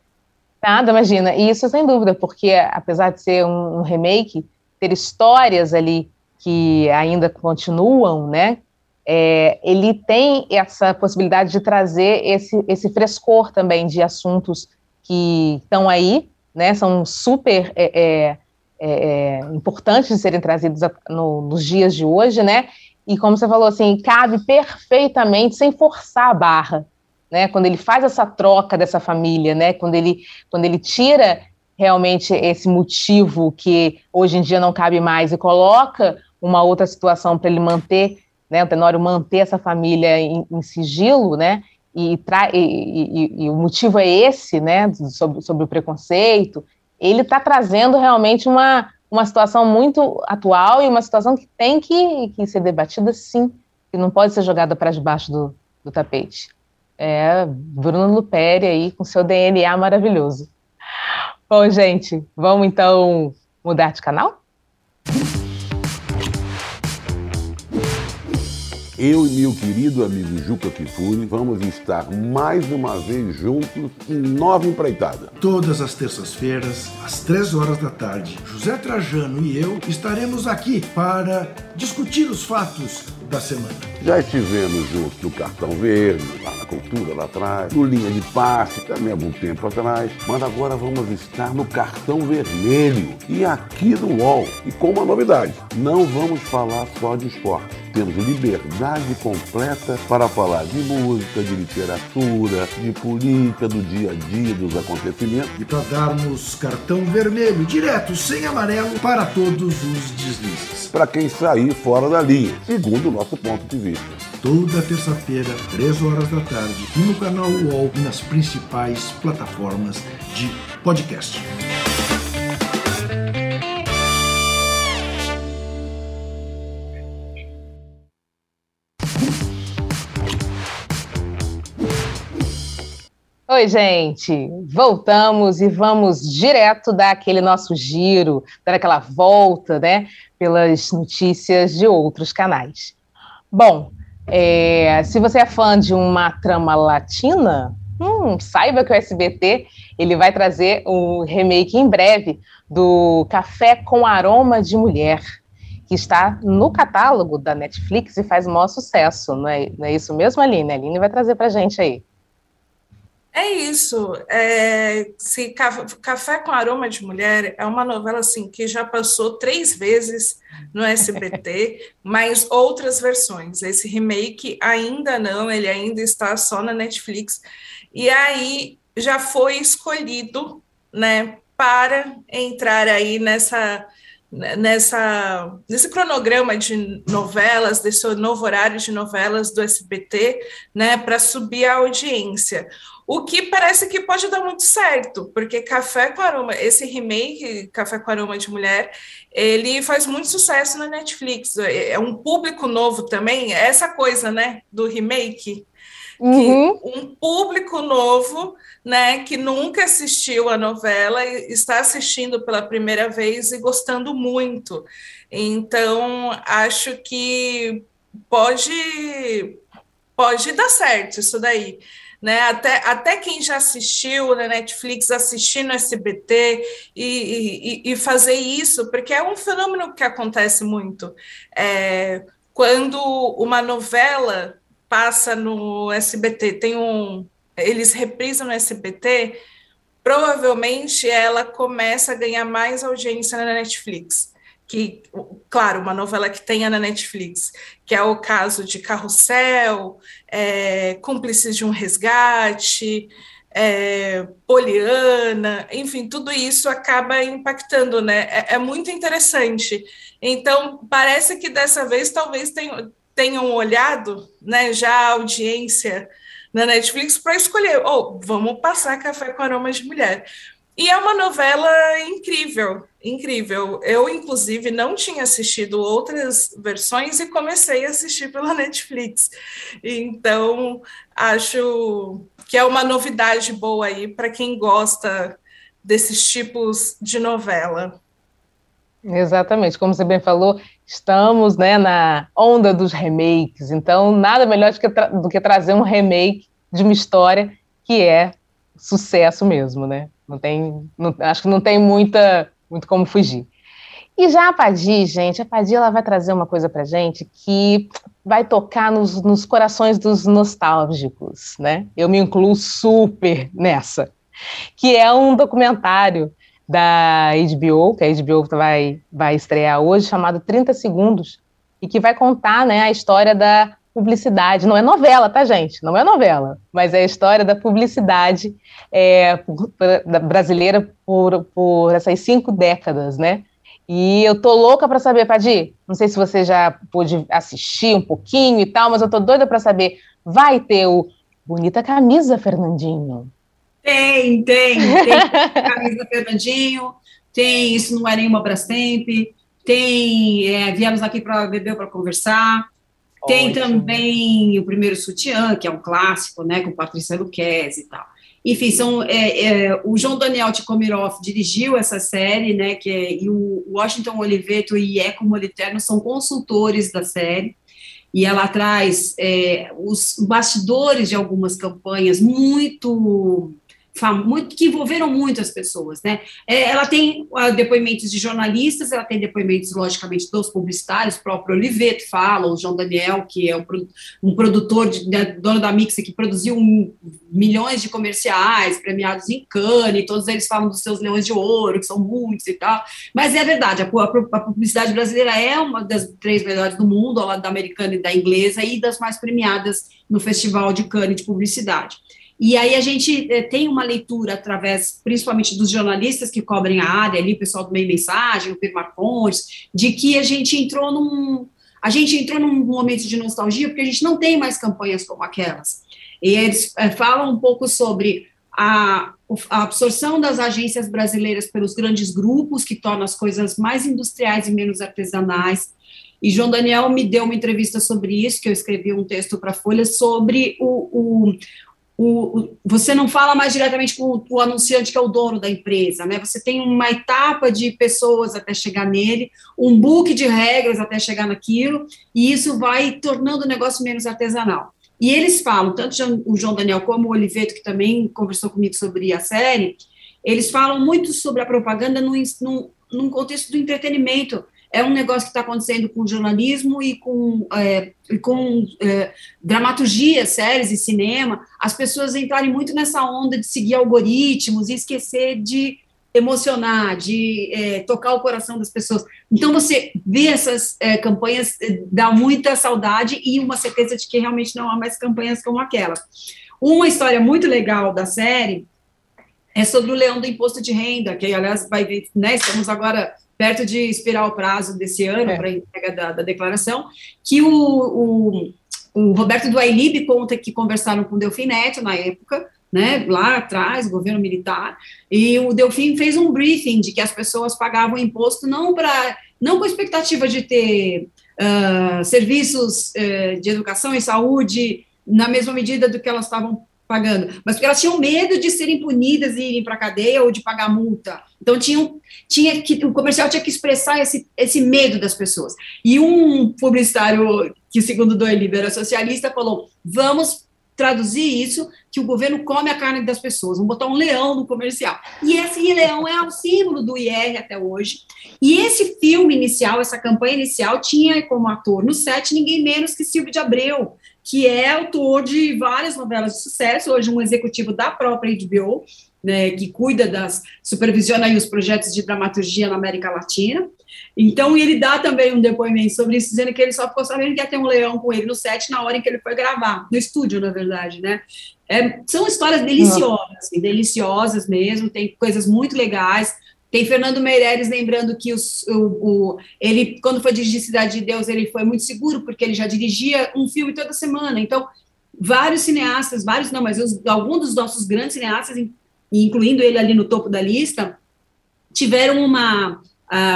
Nada, imagina, e isso sem dúvida, porque apesar de ser um, um remake, ter histórias ali que ainda continuam, né? É, ele tem essa possibilidade de trazer esse, esse frescor também de assuntos que estão aí, né, são super é, é, é, importantes de serem trazidos a, no, nos dias de hoje, né, e como você falou, assim, cabe perfeitamente, sem forçar a barra, né, quando ele faz essa troca dessa família, né, quando ele, quando ele tira realmente esse motivo que hoje em dia não cabe mais e coloca uma outra situação para ele manter, né, o Tenório manter essa família em, em sigilo, né, e, e, e, e, o motivo é esse, né, sobre, sobre o preconceito, ele está trazendo realmente uma, uma situação muito atual e uma situação que tem que, que ser debatida sim, que não pode ser jogada para debaixo do, do tapete. É Bruno Luperi aí com seu DNA maravilhoso. Bom, gente, vamos então mudar de canal? Eu e meu querido amigo Juca Kifuri vamos estar mais uma vez juntos em nova empreitada. Todas as terças-feiras, às três horas da tarde, José Trajano e eu estaremos aqui para discutir os fatos da semana. Já estivemos juntos no Cartão Verde, lá na Cultura, lá atrás, no Linha de Passe, também há algum tempo atrás, mas agora vamos estar no Cartão Vermelho e aqui no UOL. E com uma novidade, não vamos falar só de esporte. Temos liberdade completa para falar de música, de literatura, de política, do dia a dia, dos acontecimentos. E para darmos cartão vermelho, direto, sem amarelo, para todos os deslizes. Para quem sair fora da linha, segundo o nosso ponto de vista. Toda terça-feira, 3 horas da tarde, no canal UOL e nas principais plataformas de podcast. Oi, gente! Voltamos e vamos direto dar aquele nosso giro, dar aquela volta, né, pelas notícias de outros canais. Bom, é, se você é fã de uma trama latina, hum, saiba que o SBT ele vai trazer um remake em breve do Café com Aroma de Mulher, que está no catálogo da Netflix e faz o maior sucesso, não é, não é isso mesmo, Aline? A Aline vai trazer para gente aí. É isso. É, se Café com Aroma de Mulher é uma novela assim que já passou três vezes no SBT, mas outras versões. Esse remake ainda não, ele ainda está só na Netflix. E aí já foi escolhido, né, para entrar aí nessa nessa nesse cronograma de novelas, desse novo horário de novelas do SBT, né, para subir a audiência. O que parece que pode dar muito certo, porque Café com Aroma, esse remake Café com Aroma de Mulher, ele faz muito sucesso na Netflix. É, é um público novo também, é essa coisa, né, do remake. Uhum. um público novo, né, que nunca assistiu a novela, está assistindo pela primeira vez e gostando muito. Então, acho que pode pode dar certo isso daí né? Até, até quem já assistiu na Netflix, assistir no SBT e, e, e, fazer isso, porque é um fenômeno que acontece muito. É, quando uma novela passa no SBT, tem um. Eles reprisam no SBT, provavelmente ela começa a ganhar mais audiência na Netflix que, claro, uma novela que tenha na Netflix, que é o caso de Carrossel, é, Cúmplices de um Resgate, é, Poliana, enfim, tudo isso acaba impactando, né? É, é, muito interessante. Então, parece que dessa vez talvez tenham, tenham olhado né, já a audiência na Netflix para escolher, ou oh, vamos passar Café com Aroma de Mulher. E é uma novela incrível, incrível. Eu, inclusive, não tinha assistido outras versões e comecei a assistir pela Netflix. Então, acho que é uma novidade boa aí para quem gosta desses tipos de novela. Exatamente, como você bem falou, estamos né, na onda dos remakes, então nada melhor do que, do que trazer um remake de uma história que é sucesso mesmo, né? Não tem, não, acho que não tem muita, muito como fugir. E já a Padi, gente, a Padi ela vai trazer uma coisa pra gente que vai tocar nos, nos corações dos nostálgicos, né? Eu me incluo super nessa, que é um documentário da HBO, que a HBO vai, vai estrear hoje, chamado 30 Segundos, e que vai contar né, a história da publicidade. Não é novela, tá, gente? Não é novela, mas é a história da publicidade é, por, da brasileira por, por essas cinco décadas, né? E eu tô louca para saber, Padi. Não sei se você já pôde assistir um pouquinho e tal, mas eu tô doida para saber. Vai ter o Bonita Camisa, Fernandinho? Tem, tem. Tem Camisa Fernandinho, tem Isso Não É Nenhuma Brastemp, tem é, Viemos Aqui para Beber para Conversar, tem também o primeiro sutiã, que é um clássico, né, com Patrícia Luquez e tal. Enfim, são, é, é, o João Daniel Tikomirov dirigiu essa série, né, que é, e o Washington Oliveto e Eco Moliterno são consultores da série, e ela traz é, os bastidores de algumas campanhas muito muito, que envolveram muitas pessoas, né? É, ela tem uh, depoimentos de jornalistas, ela tem depoimentos, logicamente, dos publicitários, o próprio Oliveto fala, o João Daniel, que é um, um produtor, de, né, dono da Mixa, que produziu um, milhões de comerciais premiados em Cannes, todos eles falam dos seus leões de ouro, que são muitos e tal, mas é verdade, a, a publicidade brasileira é uma das três melhores do mundo, ao lado da americana e da inglesa, e das mais premiadas no Festival de Cannes de Publicidade. E aí a gente é, tem uma leitura através, principalmente dos jornalistas que cobrem a área, ali, o pessoal do Meio Mensagem, o Pedro Marcondes, de que a gente entrou num a gente entrou num momento de nostalgia porque a gente não tem mais campanhas como aquelas. E eles é, falam um pouco sobre a, a, absorção das agências brasileiras pelos grandes grupos, que torna as coisas mais industriais e menos artesanais. E João Daniel me deu uma entrevista sobre isso, que eu escrevi um texto para a Folha, sobre o, o, o, o, você não fala mais diretamente com o, anunciante, que é o dono da empresa, né? Você tem uma etapa de pessoas até chegar nele, um book de regras até chegar naquilo, e isso vai tornando o negócio menos artesanal. E eles falam, tanto o João Daniel como o Oliveto, que também conversou comigo sobre a série, eles falam muito sobre a propaganda num, num contexto do entretenimento, é um negócio que está acontecendo com jornalismo e com, é, e com é, dramaturgia, séries e cinema, as pessoas entrarem muito nessa onda de seguir algoritmos e esquecer de emocionar, de é, tocar o coração das pessoas. Então, você vê essas é, campanhas, é, dá muita saudade e uma certeza de que realmente não há mais campanhas como aquela. Uma história muito legal da série é sobre o leão do imposto de renda, que aliás vai ver, né, estamos agora perto de expirar o prazo desse ano é. para a entrega da, da, declaração, que o, o, o Roberto Duailib conta que conversaram com o Delfim Neto na época, né, lá atrás, governo militar, e o Delfim fez um briefing de que as pessoas pagavam imposto não para não com expectativa de ter uh, serviços uh, de educação e saúde na mesma medida do que elas estavam pagando, mas porque elas tinham medo de serem punidas e irem para a cadeia ou de pagar multa. Então tinha que o comercial tinha que expressar esse, esse medo das pessoas. E um publicitário que segundo Doyle era socialista falou: "Vamos traduzir isso que o governo come a carne das pessoas, vamos botar um leão no comercial. E esse leão é o símbolo do IR até hoje. E esse filme inicial, essa campanha inicial, tinha como ator no set ninguém menos que Silvio de Abreu, que é autor de várias novelas de sucesso, hoje um executivo da própria HBO, né, que cuida das, supervisiona aí os projetos de dramaturgia na América Latina. Então, ele dá também um depoimento sobre isso, dizendo que ele só ficou sabendo que ia ter um leão com ele no set na hora em que ele foi gravar, no estúdio, na verdade, né? É, são histórias deliciosas, assim, deliciosas mesmo, tem coisas muito legais. Tem Fernando Meirelles lembrando que os, o, o, ele, quando foi dirigir Cidade de Deus, ele foi muito seguro, porque ele já dirigia um filme toda semana. Então, vários cineastas, vários não, mas alguns dos nossos grandes cineastas, incluindo ele ali no topo da lista, tiveram uma,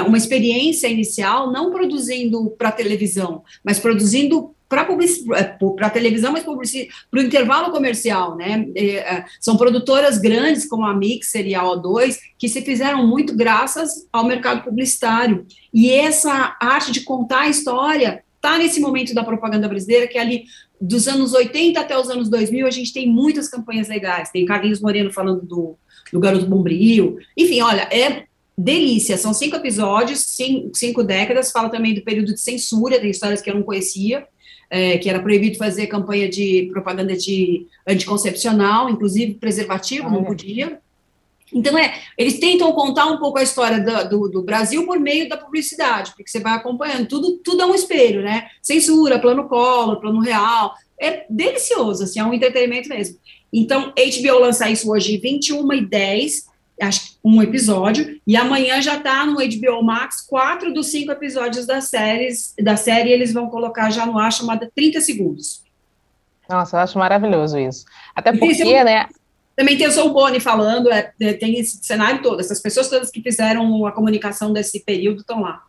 uma experiência inicial não produzindo para televisão, mas produzindo para é, televisão, mas para o intervalo comercial, né? É, são produtoras grandes como a Mixer e a O2 que se fizeram muito graças ao mercado publicitário. E essa arte de contar a história está nesse momento da propaganda brasileira, que é ali dos anos 80 até os anos 2000, a gente tem muitas campanhas legais. Tem Carlinhos Moreno falando do, do Garoto Bombril. Enfim, olha, é delícia. São cinco episódios, cinco, cinco décadas. Fala também do período de censura, tem histórias que eu não conhecia é, que era proibido fazer campanha de propaganda de anticoncepcional, inclusive preservativo, não podia. Então, é, eles tentam contar um pouco a história do, do, do, Brasil por meio da publicidade, porque você vai acompanhando, tudo, tudo é um espelho, né? Censura, plano Collor, plano real, é delicioso, assim, é um entretenimento mesmo. Então, HBO lança isso hoje 21 e 10, acho um episódio, e amanhã já está no HBO Max, quatro dos cinco episódios da, séries, da série eles vão colocar já no ar, chamada 30 segundos. Nossa, eu acho maravilhoso isso. Até porque, né? Também tem o Soul Boni falando, é, é, tem esse cenário todo, essas pessoas todas que fizeram a comunicação desse período estão lá.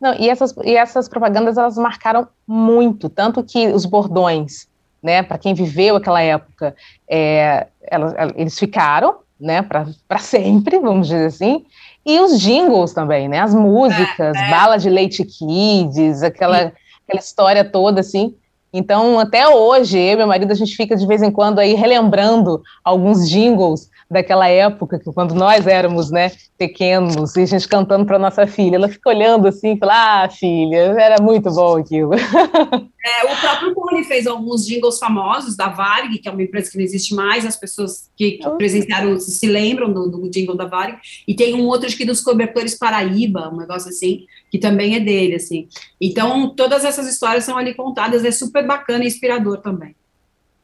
Não, e essas, e essas propagandas, elas marcaram muito, tanto que os bordões, né, para quem viveu aquela época, é, elas, eles ficaram, né, para sempre, vamos dizer assim, e os jingles também, né, as músicas, é, é. Bala de Leite Kids, aquela, aquela história toda, assim, então, até hoje, eu e meu marido, a gente fica de vez em quando aí relembrando alguns jingles daquela época, que quando nós éramos, né, pequenos, e a gente cantando para nossa filha, ela fica olhando assim, e fala, ah, filha, era muito bom aquilo. É, o próprio Cone fez alguns jingles famosos da Varg, que é uma empresa que não existe mais, as pessoas que, que presenciaram se lembram do, do, jingle da Varg, e tem um outro, que dos cobertores Paraíba, um negócio assim, que também é dele, assim. Então, todas essas histórias são ali contadas, é super bacana e inspirador também.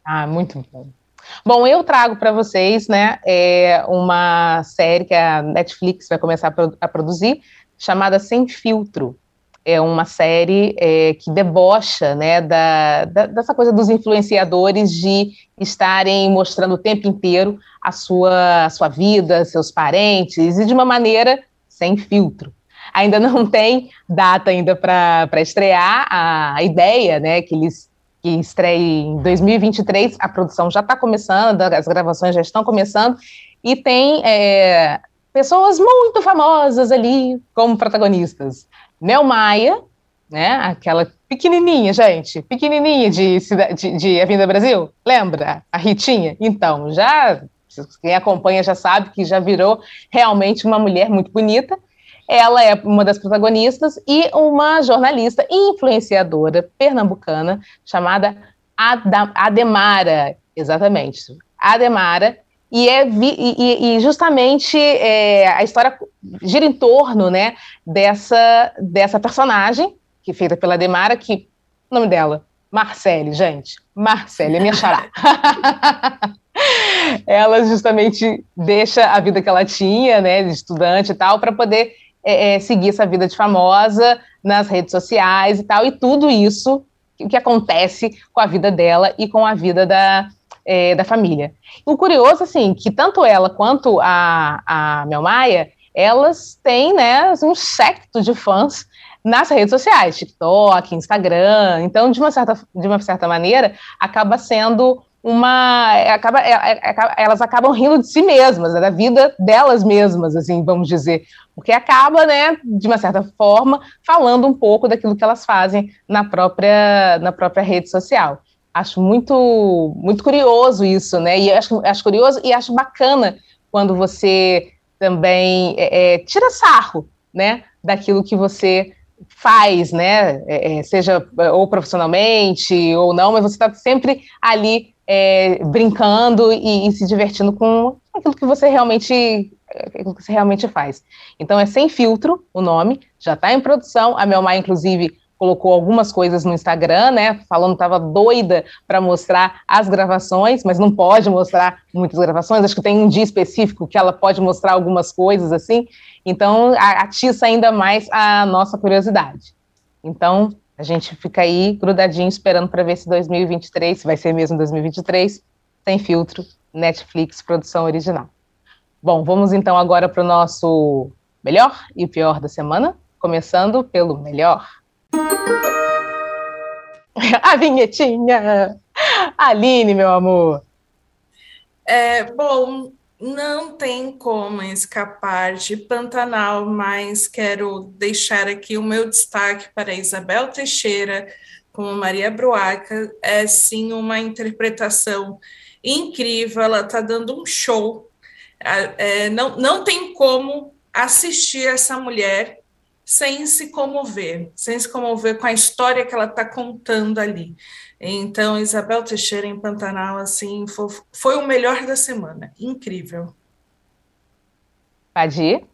Ah, muito bom. Bom, eu trago para vocês, né, é uma série que a Netflix vai começar a, a produzir, chamada Sem Filtro. É uma série é, que debocha, né, da, da, dessa coisa dos influenciadores de estarem mostrando o tempo inteiro a sua, a sua vida, seus parentes, e de uma maneira sem filtro ainda não tem data ainda para estrear. A, a ideia, né, que eles que estreia em 2023. A produção já está começando, as gravações já estão começando, e tem é, pessoas muito famosas ali como protagonistas. Mel Maia, né, aquela pequenininha, gente, pequenininha de, de, de Avenida Brasil, lembra? A Ritinha? Então, já, quem acompanha já sabe que já virou realmente uma mulher muito bonita, ela é uma das protagonistas e uma jornalista e influenciadora pernambucana chamada Ademara, exatamente, Ademara, e, é e, e justamente é, a história gira em torno né, dessa, dessa personagem, que é feita pela Ademara, que, o nome dela, Marcele, gente, Marcele, é minha xará. ela justamente deixa a vida que ela tinha, né, de estudante e tal, para poder é, é, seguir essa vida de famosa nas redes sociais e tal, e tudo isso que, acontece com a vida dela e com a vida da, é, da família. O curioso, assim, que tanto ela quanto a, a Mel Maia, elas têm, né, um secto de fãs nas redes sociais, TikTok, Instagram. Então, de uma certa, de uma certa maneira, acaba sendo uma acaba, é, é, elas acabam rindo de si mesmas, né, da vida delas mesmas, assim, vamos dizer, porque acaba, né, de uma certa forma, falando um pouco daquilo que elas fazem na própria na própria rede social. Acho muito muito curioso isso, né? E acho, acho curioso e acho bacana quando você também é, é, tira sarro, né, daquilo que você faz, né? É, é seja ou profissionalmente ou não, mas você está sempre ali é, brincando e, e, se divertindo com aquilo que você realmente aquilo que você realmente faz. Então é sem filtro o nome, já está em produção. A Melmar, inclusive, colocou algumas coisas no Instagram, né? Falando que estava doida para mostrar as gravações, mas não pode mostrar muitas gravações. Acho que tem um dia específico que ela pode mostrar algumas coisas assim. Então atiça ainda mais a nossa curiosidade. Então a gente fica aí grudadinho esperando para ver se 2023, se vai ser mesmo 2023, sem filtro, Netflix, produção original. Bom, vamos então agora para o nosso melhor e pior da semana, começando pelo melhor. A vinhetinha! Aline, meu amor! É, bom, não tem como escapar de Pantanal, mas quero deixar aqui o meu destaque para Isabel Teixeira, como Maria Bruaca. É sim uma interpretação incrível, ela está dando um show. É, não, não tem como assistir essa mulher sem se comover, sem se comover com a história que ela está contando ali. Então, Isabel Teixeira em Pantanal, assim, foi, foi o melhor da semana. Incrível. Pode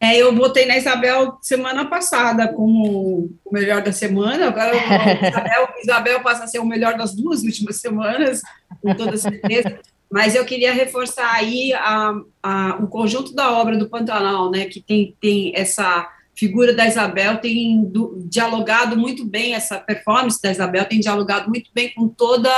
É, eu botei na Isabel semana passada como o melhor da semana, agora Isabel, Isabel passa a ser o melhor das duas últimas semanas, com toda certeza. Mas eu queria reforçar aí a, a, o conjunto da obra do Pantanal, né, que tem, tem essa figura da Isabel tem do, dialogado muito bem, essa performance da Isabel tem dialogado muito bem com toda,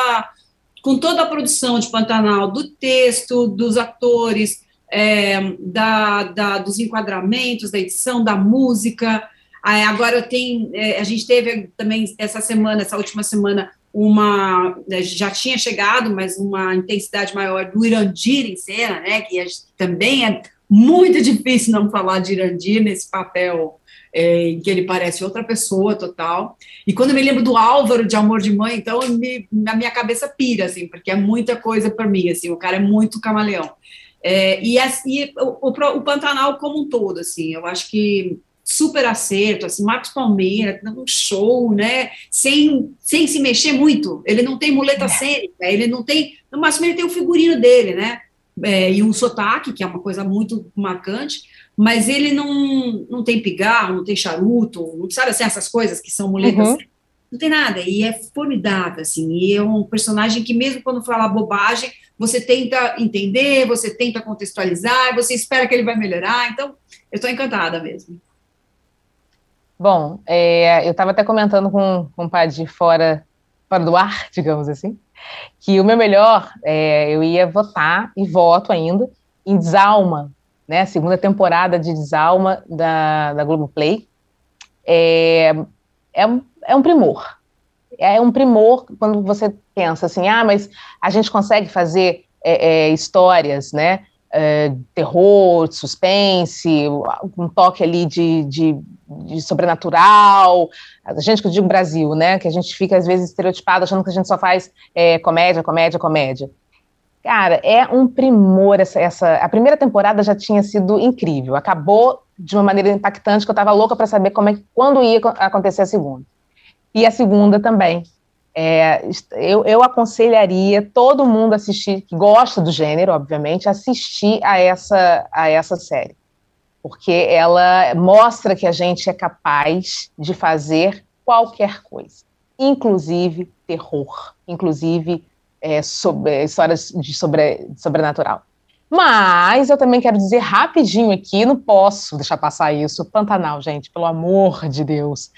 com toda a produção de Pantanal, do texto, dos atores, é, da, da, dos enquadramentos, da edição, da música. Agora tem, é, a gente teve também essa semana, essa última semana, uma né, já tinha chegado, mas uma intensidade maior do Irandir em cena, né? Que também é muito difícil não falar de Irandir nesse papel é, em que ele parece outra pessoa total. E quando eu me lembro do Álvaro de Amor de Mãe, então me, na minha cabeça pira, assim, porque é muita coisa para mim, assim, o cara é muito camaleão. É, e assim, o, o, o, Pantanal como um todo, assim, eu acho que super acerto, assim, Marcos Palmeira, dando um show, né, sem, sem se mexer muito, ele não tem muleta é. cênica, ele não tem, no máximo ele tem o figurino dele, né, é, e um sotaque, que é uma coisa muito marcante, mas ele não, não tem pigarro, não tem charuto, não sabe assim, essas coisas que são muletas. Uhum. Não tem nada, e é formidável, assim, e é um personagem que mesmo quando fala bobagem, você tenta entender, você tenta contextualizar, você espera que ele vai melhorar, então eu estou encantada mesmo. Bom, é, eu estava até comentando com, com o Padre fora, fora do ar, digamos assim, que o meu melhor, é, eu ia votar, e voto ainda, em Desalma, né, a segunda temporada de Desalma da, da Globoplay. É, é, um, é um primor. É um primor quando você pensa assim, ah, mas a gente consegue fazer é, é, histórias, né, é, terror, suspense, um toque ali de, de, de, sobrenatural, a gente que eu digo Brasil, né, que a gente fica às vezes estereotipado achando que a gente só faz é, comédia, comédia, comédia. Cara, é um primor essa, essa. A primeira temporada já tinha sido incrível. Acabou de uma maneira impactante que eu estava louca para saber como é, quando ia acontecer a segunda. E a segunda também. É, eu, eu aconselharia todo mundo assistir, que gosta do gênero, obviamente, assistir a essa, a essa série. Porque ela mostra que a gente é capaz de fazer qualquer coisa, inclusive terror, inclusive é, sobre, histórias de, sobre, de sobrenatural. Mas eu também quero dizer rapidinho aqui, não posso deixar passar isso. Pantanal, gente, pelo amor de Deus.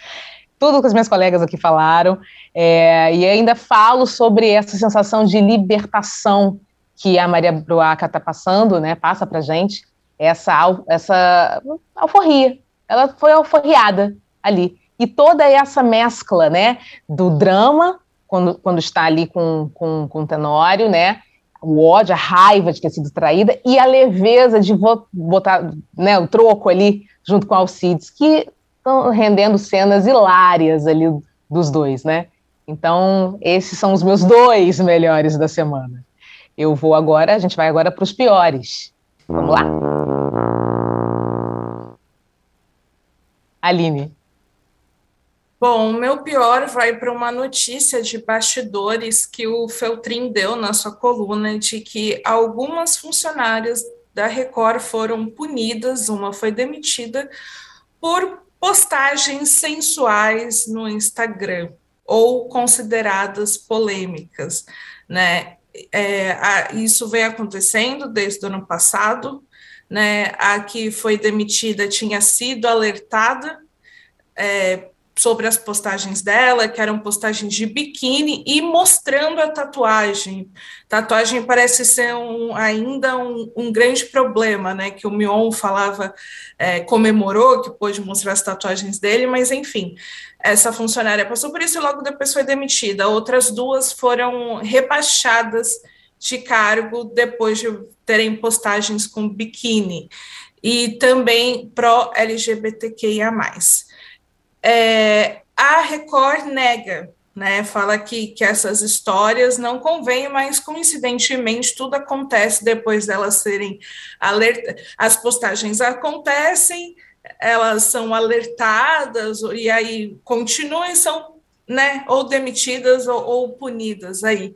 Tudo que as minhas colegas aqui falaram, é, e ainda falo sobre essa sensação de libertação que a Maria Bruaca está passando, né? Passa para gente essa essa alforria. Ela foi alforriada ali e toda essa mescla, né? Do drama quando, quando está ali com, com, com o Tenório, né? O ódio, a raiva de ter sido traída e a leveza de botar né, o troco ali junto com Alcides, que estão rendendo cenas hilárias ali dos dois, né? Então, esses são os meus dois melhores da semana. Eu vou agora, a gente vai agora para os piores. Vamos lá. Aline. Bom, o meu pior vai para uma notícia de bastidores que o Feltrin deu na sua coluna de que algumas funcionárias da Record foram punidas, uma foi demitida, por postagens sensuais no Instagram ou consideradas polêmicas, né? É, a, isso vem acontecendo desde o ano passado, né? A que foi demitida tinha sido alertada é, sobre as postagens dela, que eram postagens de biquíni e mostrando a tatuagem. Tatuagem parece ser um, ainda um, um, grande problema, né? Que o Mion falava, é, comemorou que pôde mostrar as tatuagens dele, mas enfim, essa funcionária passou por isso e logo depois foi demitida. Outras duas foram rebaixadas de cargo depois de terem postagens com biquíni e também pró-LGBTQIA é, a Record nega, né, fala que, que essas histórias não convêm, mas coincidentemente tudo acontece depois delas serem alertadas. As postagens acontecem, elas são alertadas e aí continuam e são né, ou demitidas ou, ou punidas aí.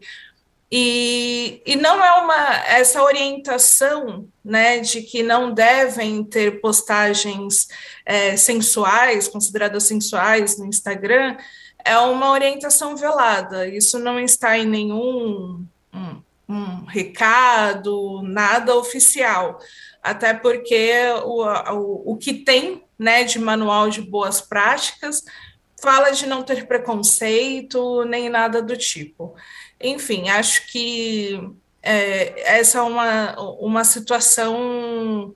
E, e não é uma essa orientação né, de que não devem ter postagens é, sensuais, consideradas sensuais no Instagram, é uma orientação velada. Isso não está em nenhum um, um recado, nada oficial. Até porque o, o, o que tem né, de manual de boas práticas fala de não ter preconceito, nem nada do tipo. Enfim, acho que é, essa é uma, uma situação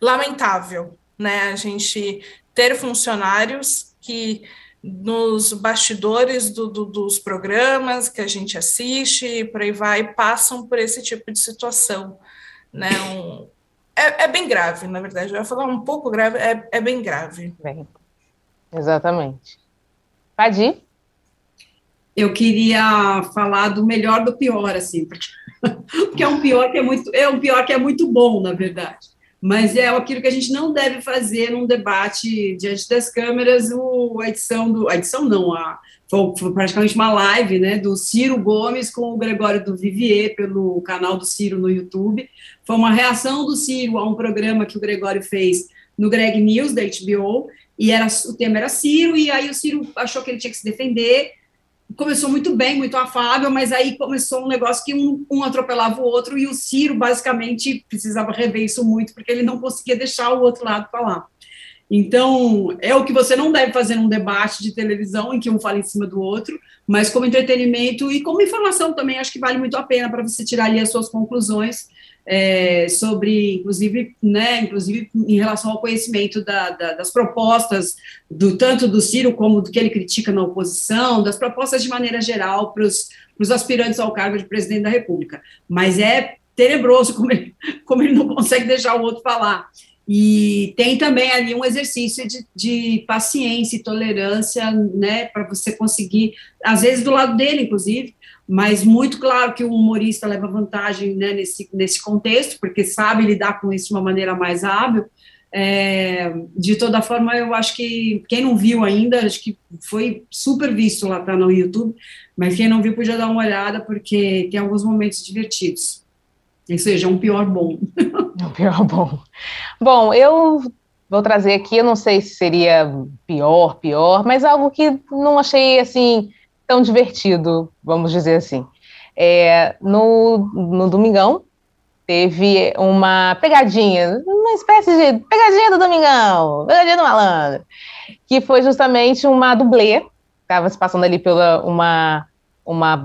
lamentável, né? A gente ter funcionários que nos bastidores do, do, dos programas que a gente assiste e por aí vai, passam por esse tipo de situação. Né? Um, é, é, bem grave, na verdade. Eu ia falar um pouco grave, é, é bem grave. Bem, exatamente. Pode eu queria falar do melhor do pior, assim, porque, porque, é um pior que é muito, é um pior que é muito bom, na verdade. Mas é aquilo que a gente não deve fazer num debate diante das câmeras, o, a edição do. A edição não, a, foi, foi, praticamente uma live né, do Ciro Gomes com o Gregório do Vivier pelo canal do Ciro no YouTube. Foi uma reação do Ciro a um programa que o Gregório fez no Greg News da HBO, e era, o tema era Ciro, e aí o Ciro achou que ele tinha que se defender, começou muito bem, muito afável, mas aí começou um negócio que um, um, atropelava o outro e o Ciro basicamente precisava rever isso muito porque ele não conseguia deixar o outro lado falar. Então, é o que você não deve fazer num debate de televisão em que um fala em cima do outro, mas como entretenimento e como informação também, acho que vale muito a pena para você tirar ali as suas conclusões é, sobre, inclusive, né, inclusive em relação ao conhecimento da, da, das propostas, do tanto do Ciro como do que ele critica na oposição, das propostas de maneira geral para os aspirantes ao cargo de presidente da República. Mas é tenebroso como ele, como ele não consegue deixar o outro falar. E tem também ali um exercício de, de paciência e tolerância, né, para você conseguir, às vezes do lado dele, inclusive, mas muito claro que o humorista leva vantagem né, nesse, nesse contexto, porque sabe lidar com isso de uma maneira mais hábil. É, de toda forma, eu acho que quem não viu ainda, acho que foi super visto lá tá no YouTube, mas quem não viu podia dar uma olhada, porque tem alguns momentos divertidos. Ou seja, um pior bom. Um pior bom. Bom, eu vou trazer aqui, eu não sei se seria pior, pior, mas algo que não achei assim tão divertido, vamos dizer assim. É, no, no Domingão, teve uma pegadinha, uma espécie de pegadinha do Domingão, pegadinha do malandro, que foi justamente uma dublê, estava se passando ali pela uma uma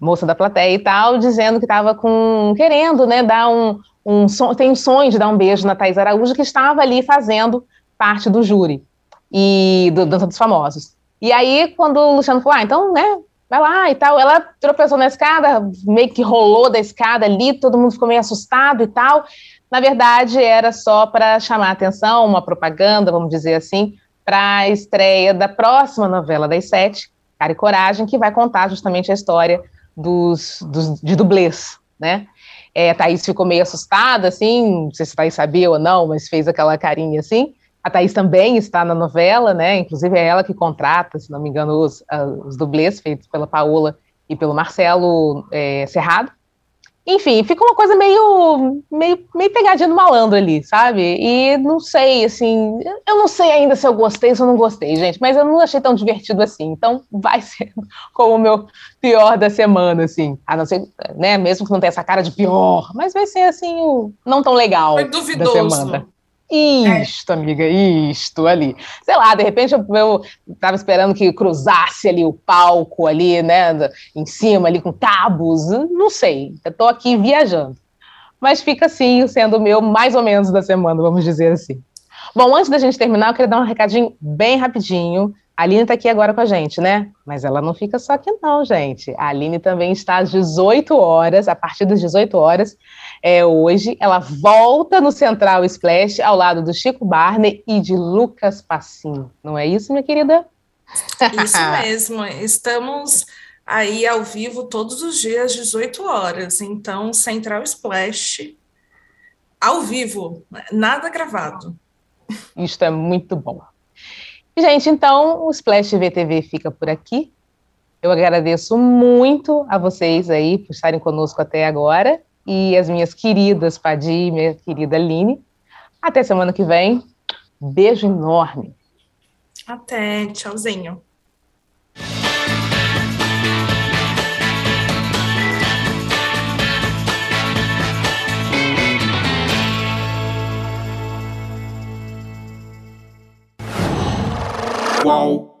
moça da plateia e tal, dizendo que estava com querendo, né, dar um, um tem um sonho de dar um beijo na Thais Araújo que estava ali fazendo parte do júri e do Dança dos Famosos. E aí quando o Luciano falou, ah, então, né, vai lá e tal. Ela tropeçou na escada, meio que rolou da escada ali, todo mundo ficou meio assustado e tal. Na verdade, era só para chamar a atenção, uma propaganda, vamos dizer assim, para a estreia da próxima novela das sete, Cara e Coragem, que vai contar justamente a história dos, dos de dublês, né? É, a Thaís ficou meio assustada, assim, não sei se a Thaís sabia ou não, mas fez aquela carinha assim. A Thaís também está na novela, né? Inclusive é ela que contrata, se não me engano, os, uh, os dublês feitos pela Paola e pelo Marcelo é. Enfim, fica uma coisa meio, meio, meio pegadinha do malandro ali, sabe? E não sei, assim, eu não sei ainda se eu gostei ou se eu não gostei, gente, mas eu não achei tão divertido assim. Então vai ser como o meu pior da semana, assim. A não ser, né, mesmo que não tenha essa cara de pior, mas vai ser, assim, o não tão legal Foi duvidoso. da semana. Isto, é. amiga, isto ali. Sei lá, de repente eu, eu tava esperando que cruzasse ali o palco ali, né, em cima ali com cabos, não sei. Eu tô aqui viajando. Mas fica assim, sendo o meu mais ou menos da semana, vamos dizer assim. Bom, antes da gente terminar, eu queria dar um recadinho bem rapidinho. A Aline está aqui agora com a gente, né? Mas ela não fica só aqui, não, gente. A Aline também está às 18 horas, a partir das 18 horas, é, hoje. Ela volta no Central Splash ao lado do Chico Barney e de Lucas Passim. Não é isso, minha querida? Isso mesmo. Estamos aí ao vivo todos os dias, 18 horas. Então, Central Splash ao vivo, nada gravado. Isto é muito bom. Gente, então o Splash VTV fica por aqui. Eu agradeço muito a vocês aí por estarem conosco até agora e as minhas queridas Padi minha querida Aline. Até semana que vem. Beijo enorme. Até, tchauzinho. 哇。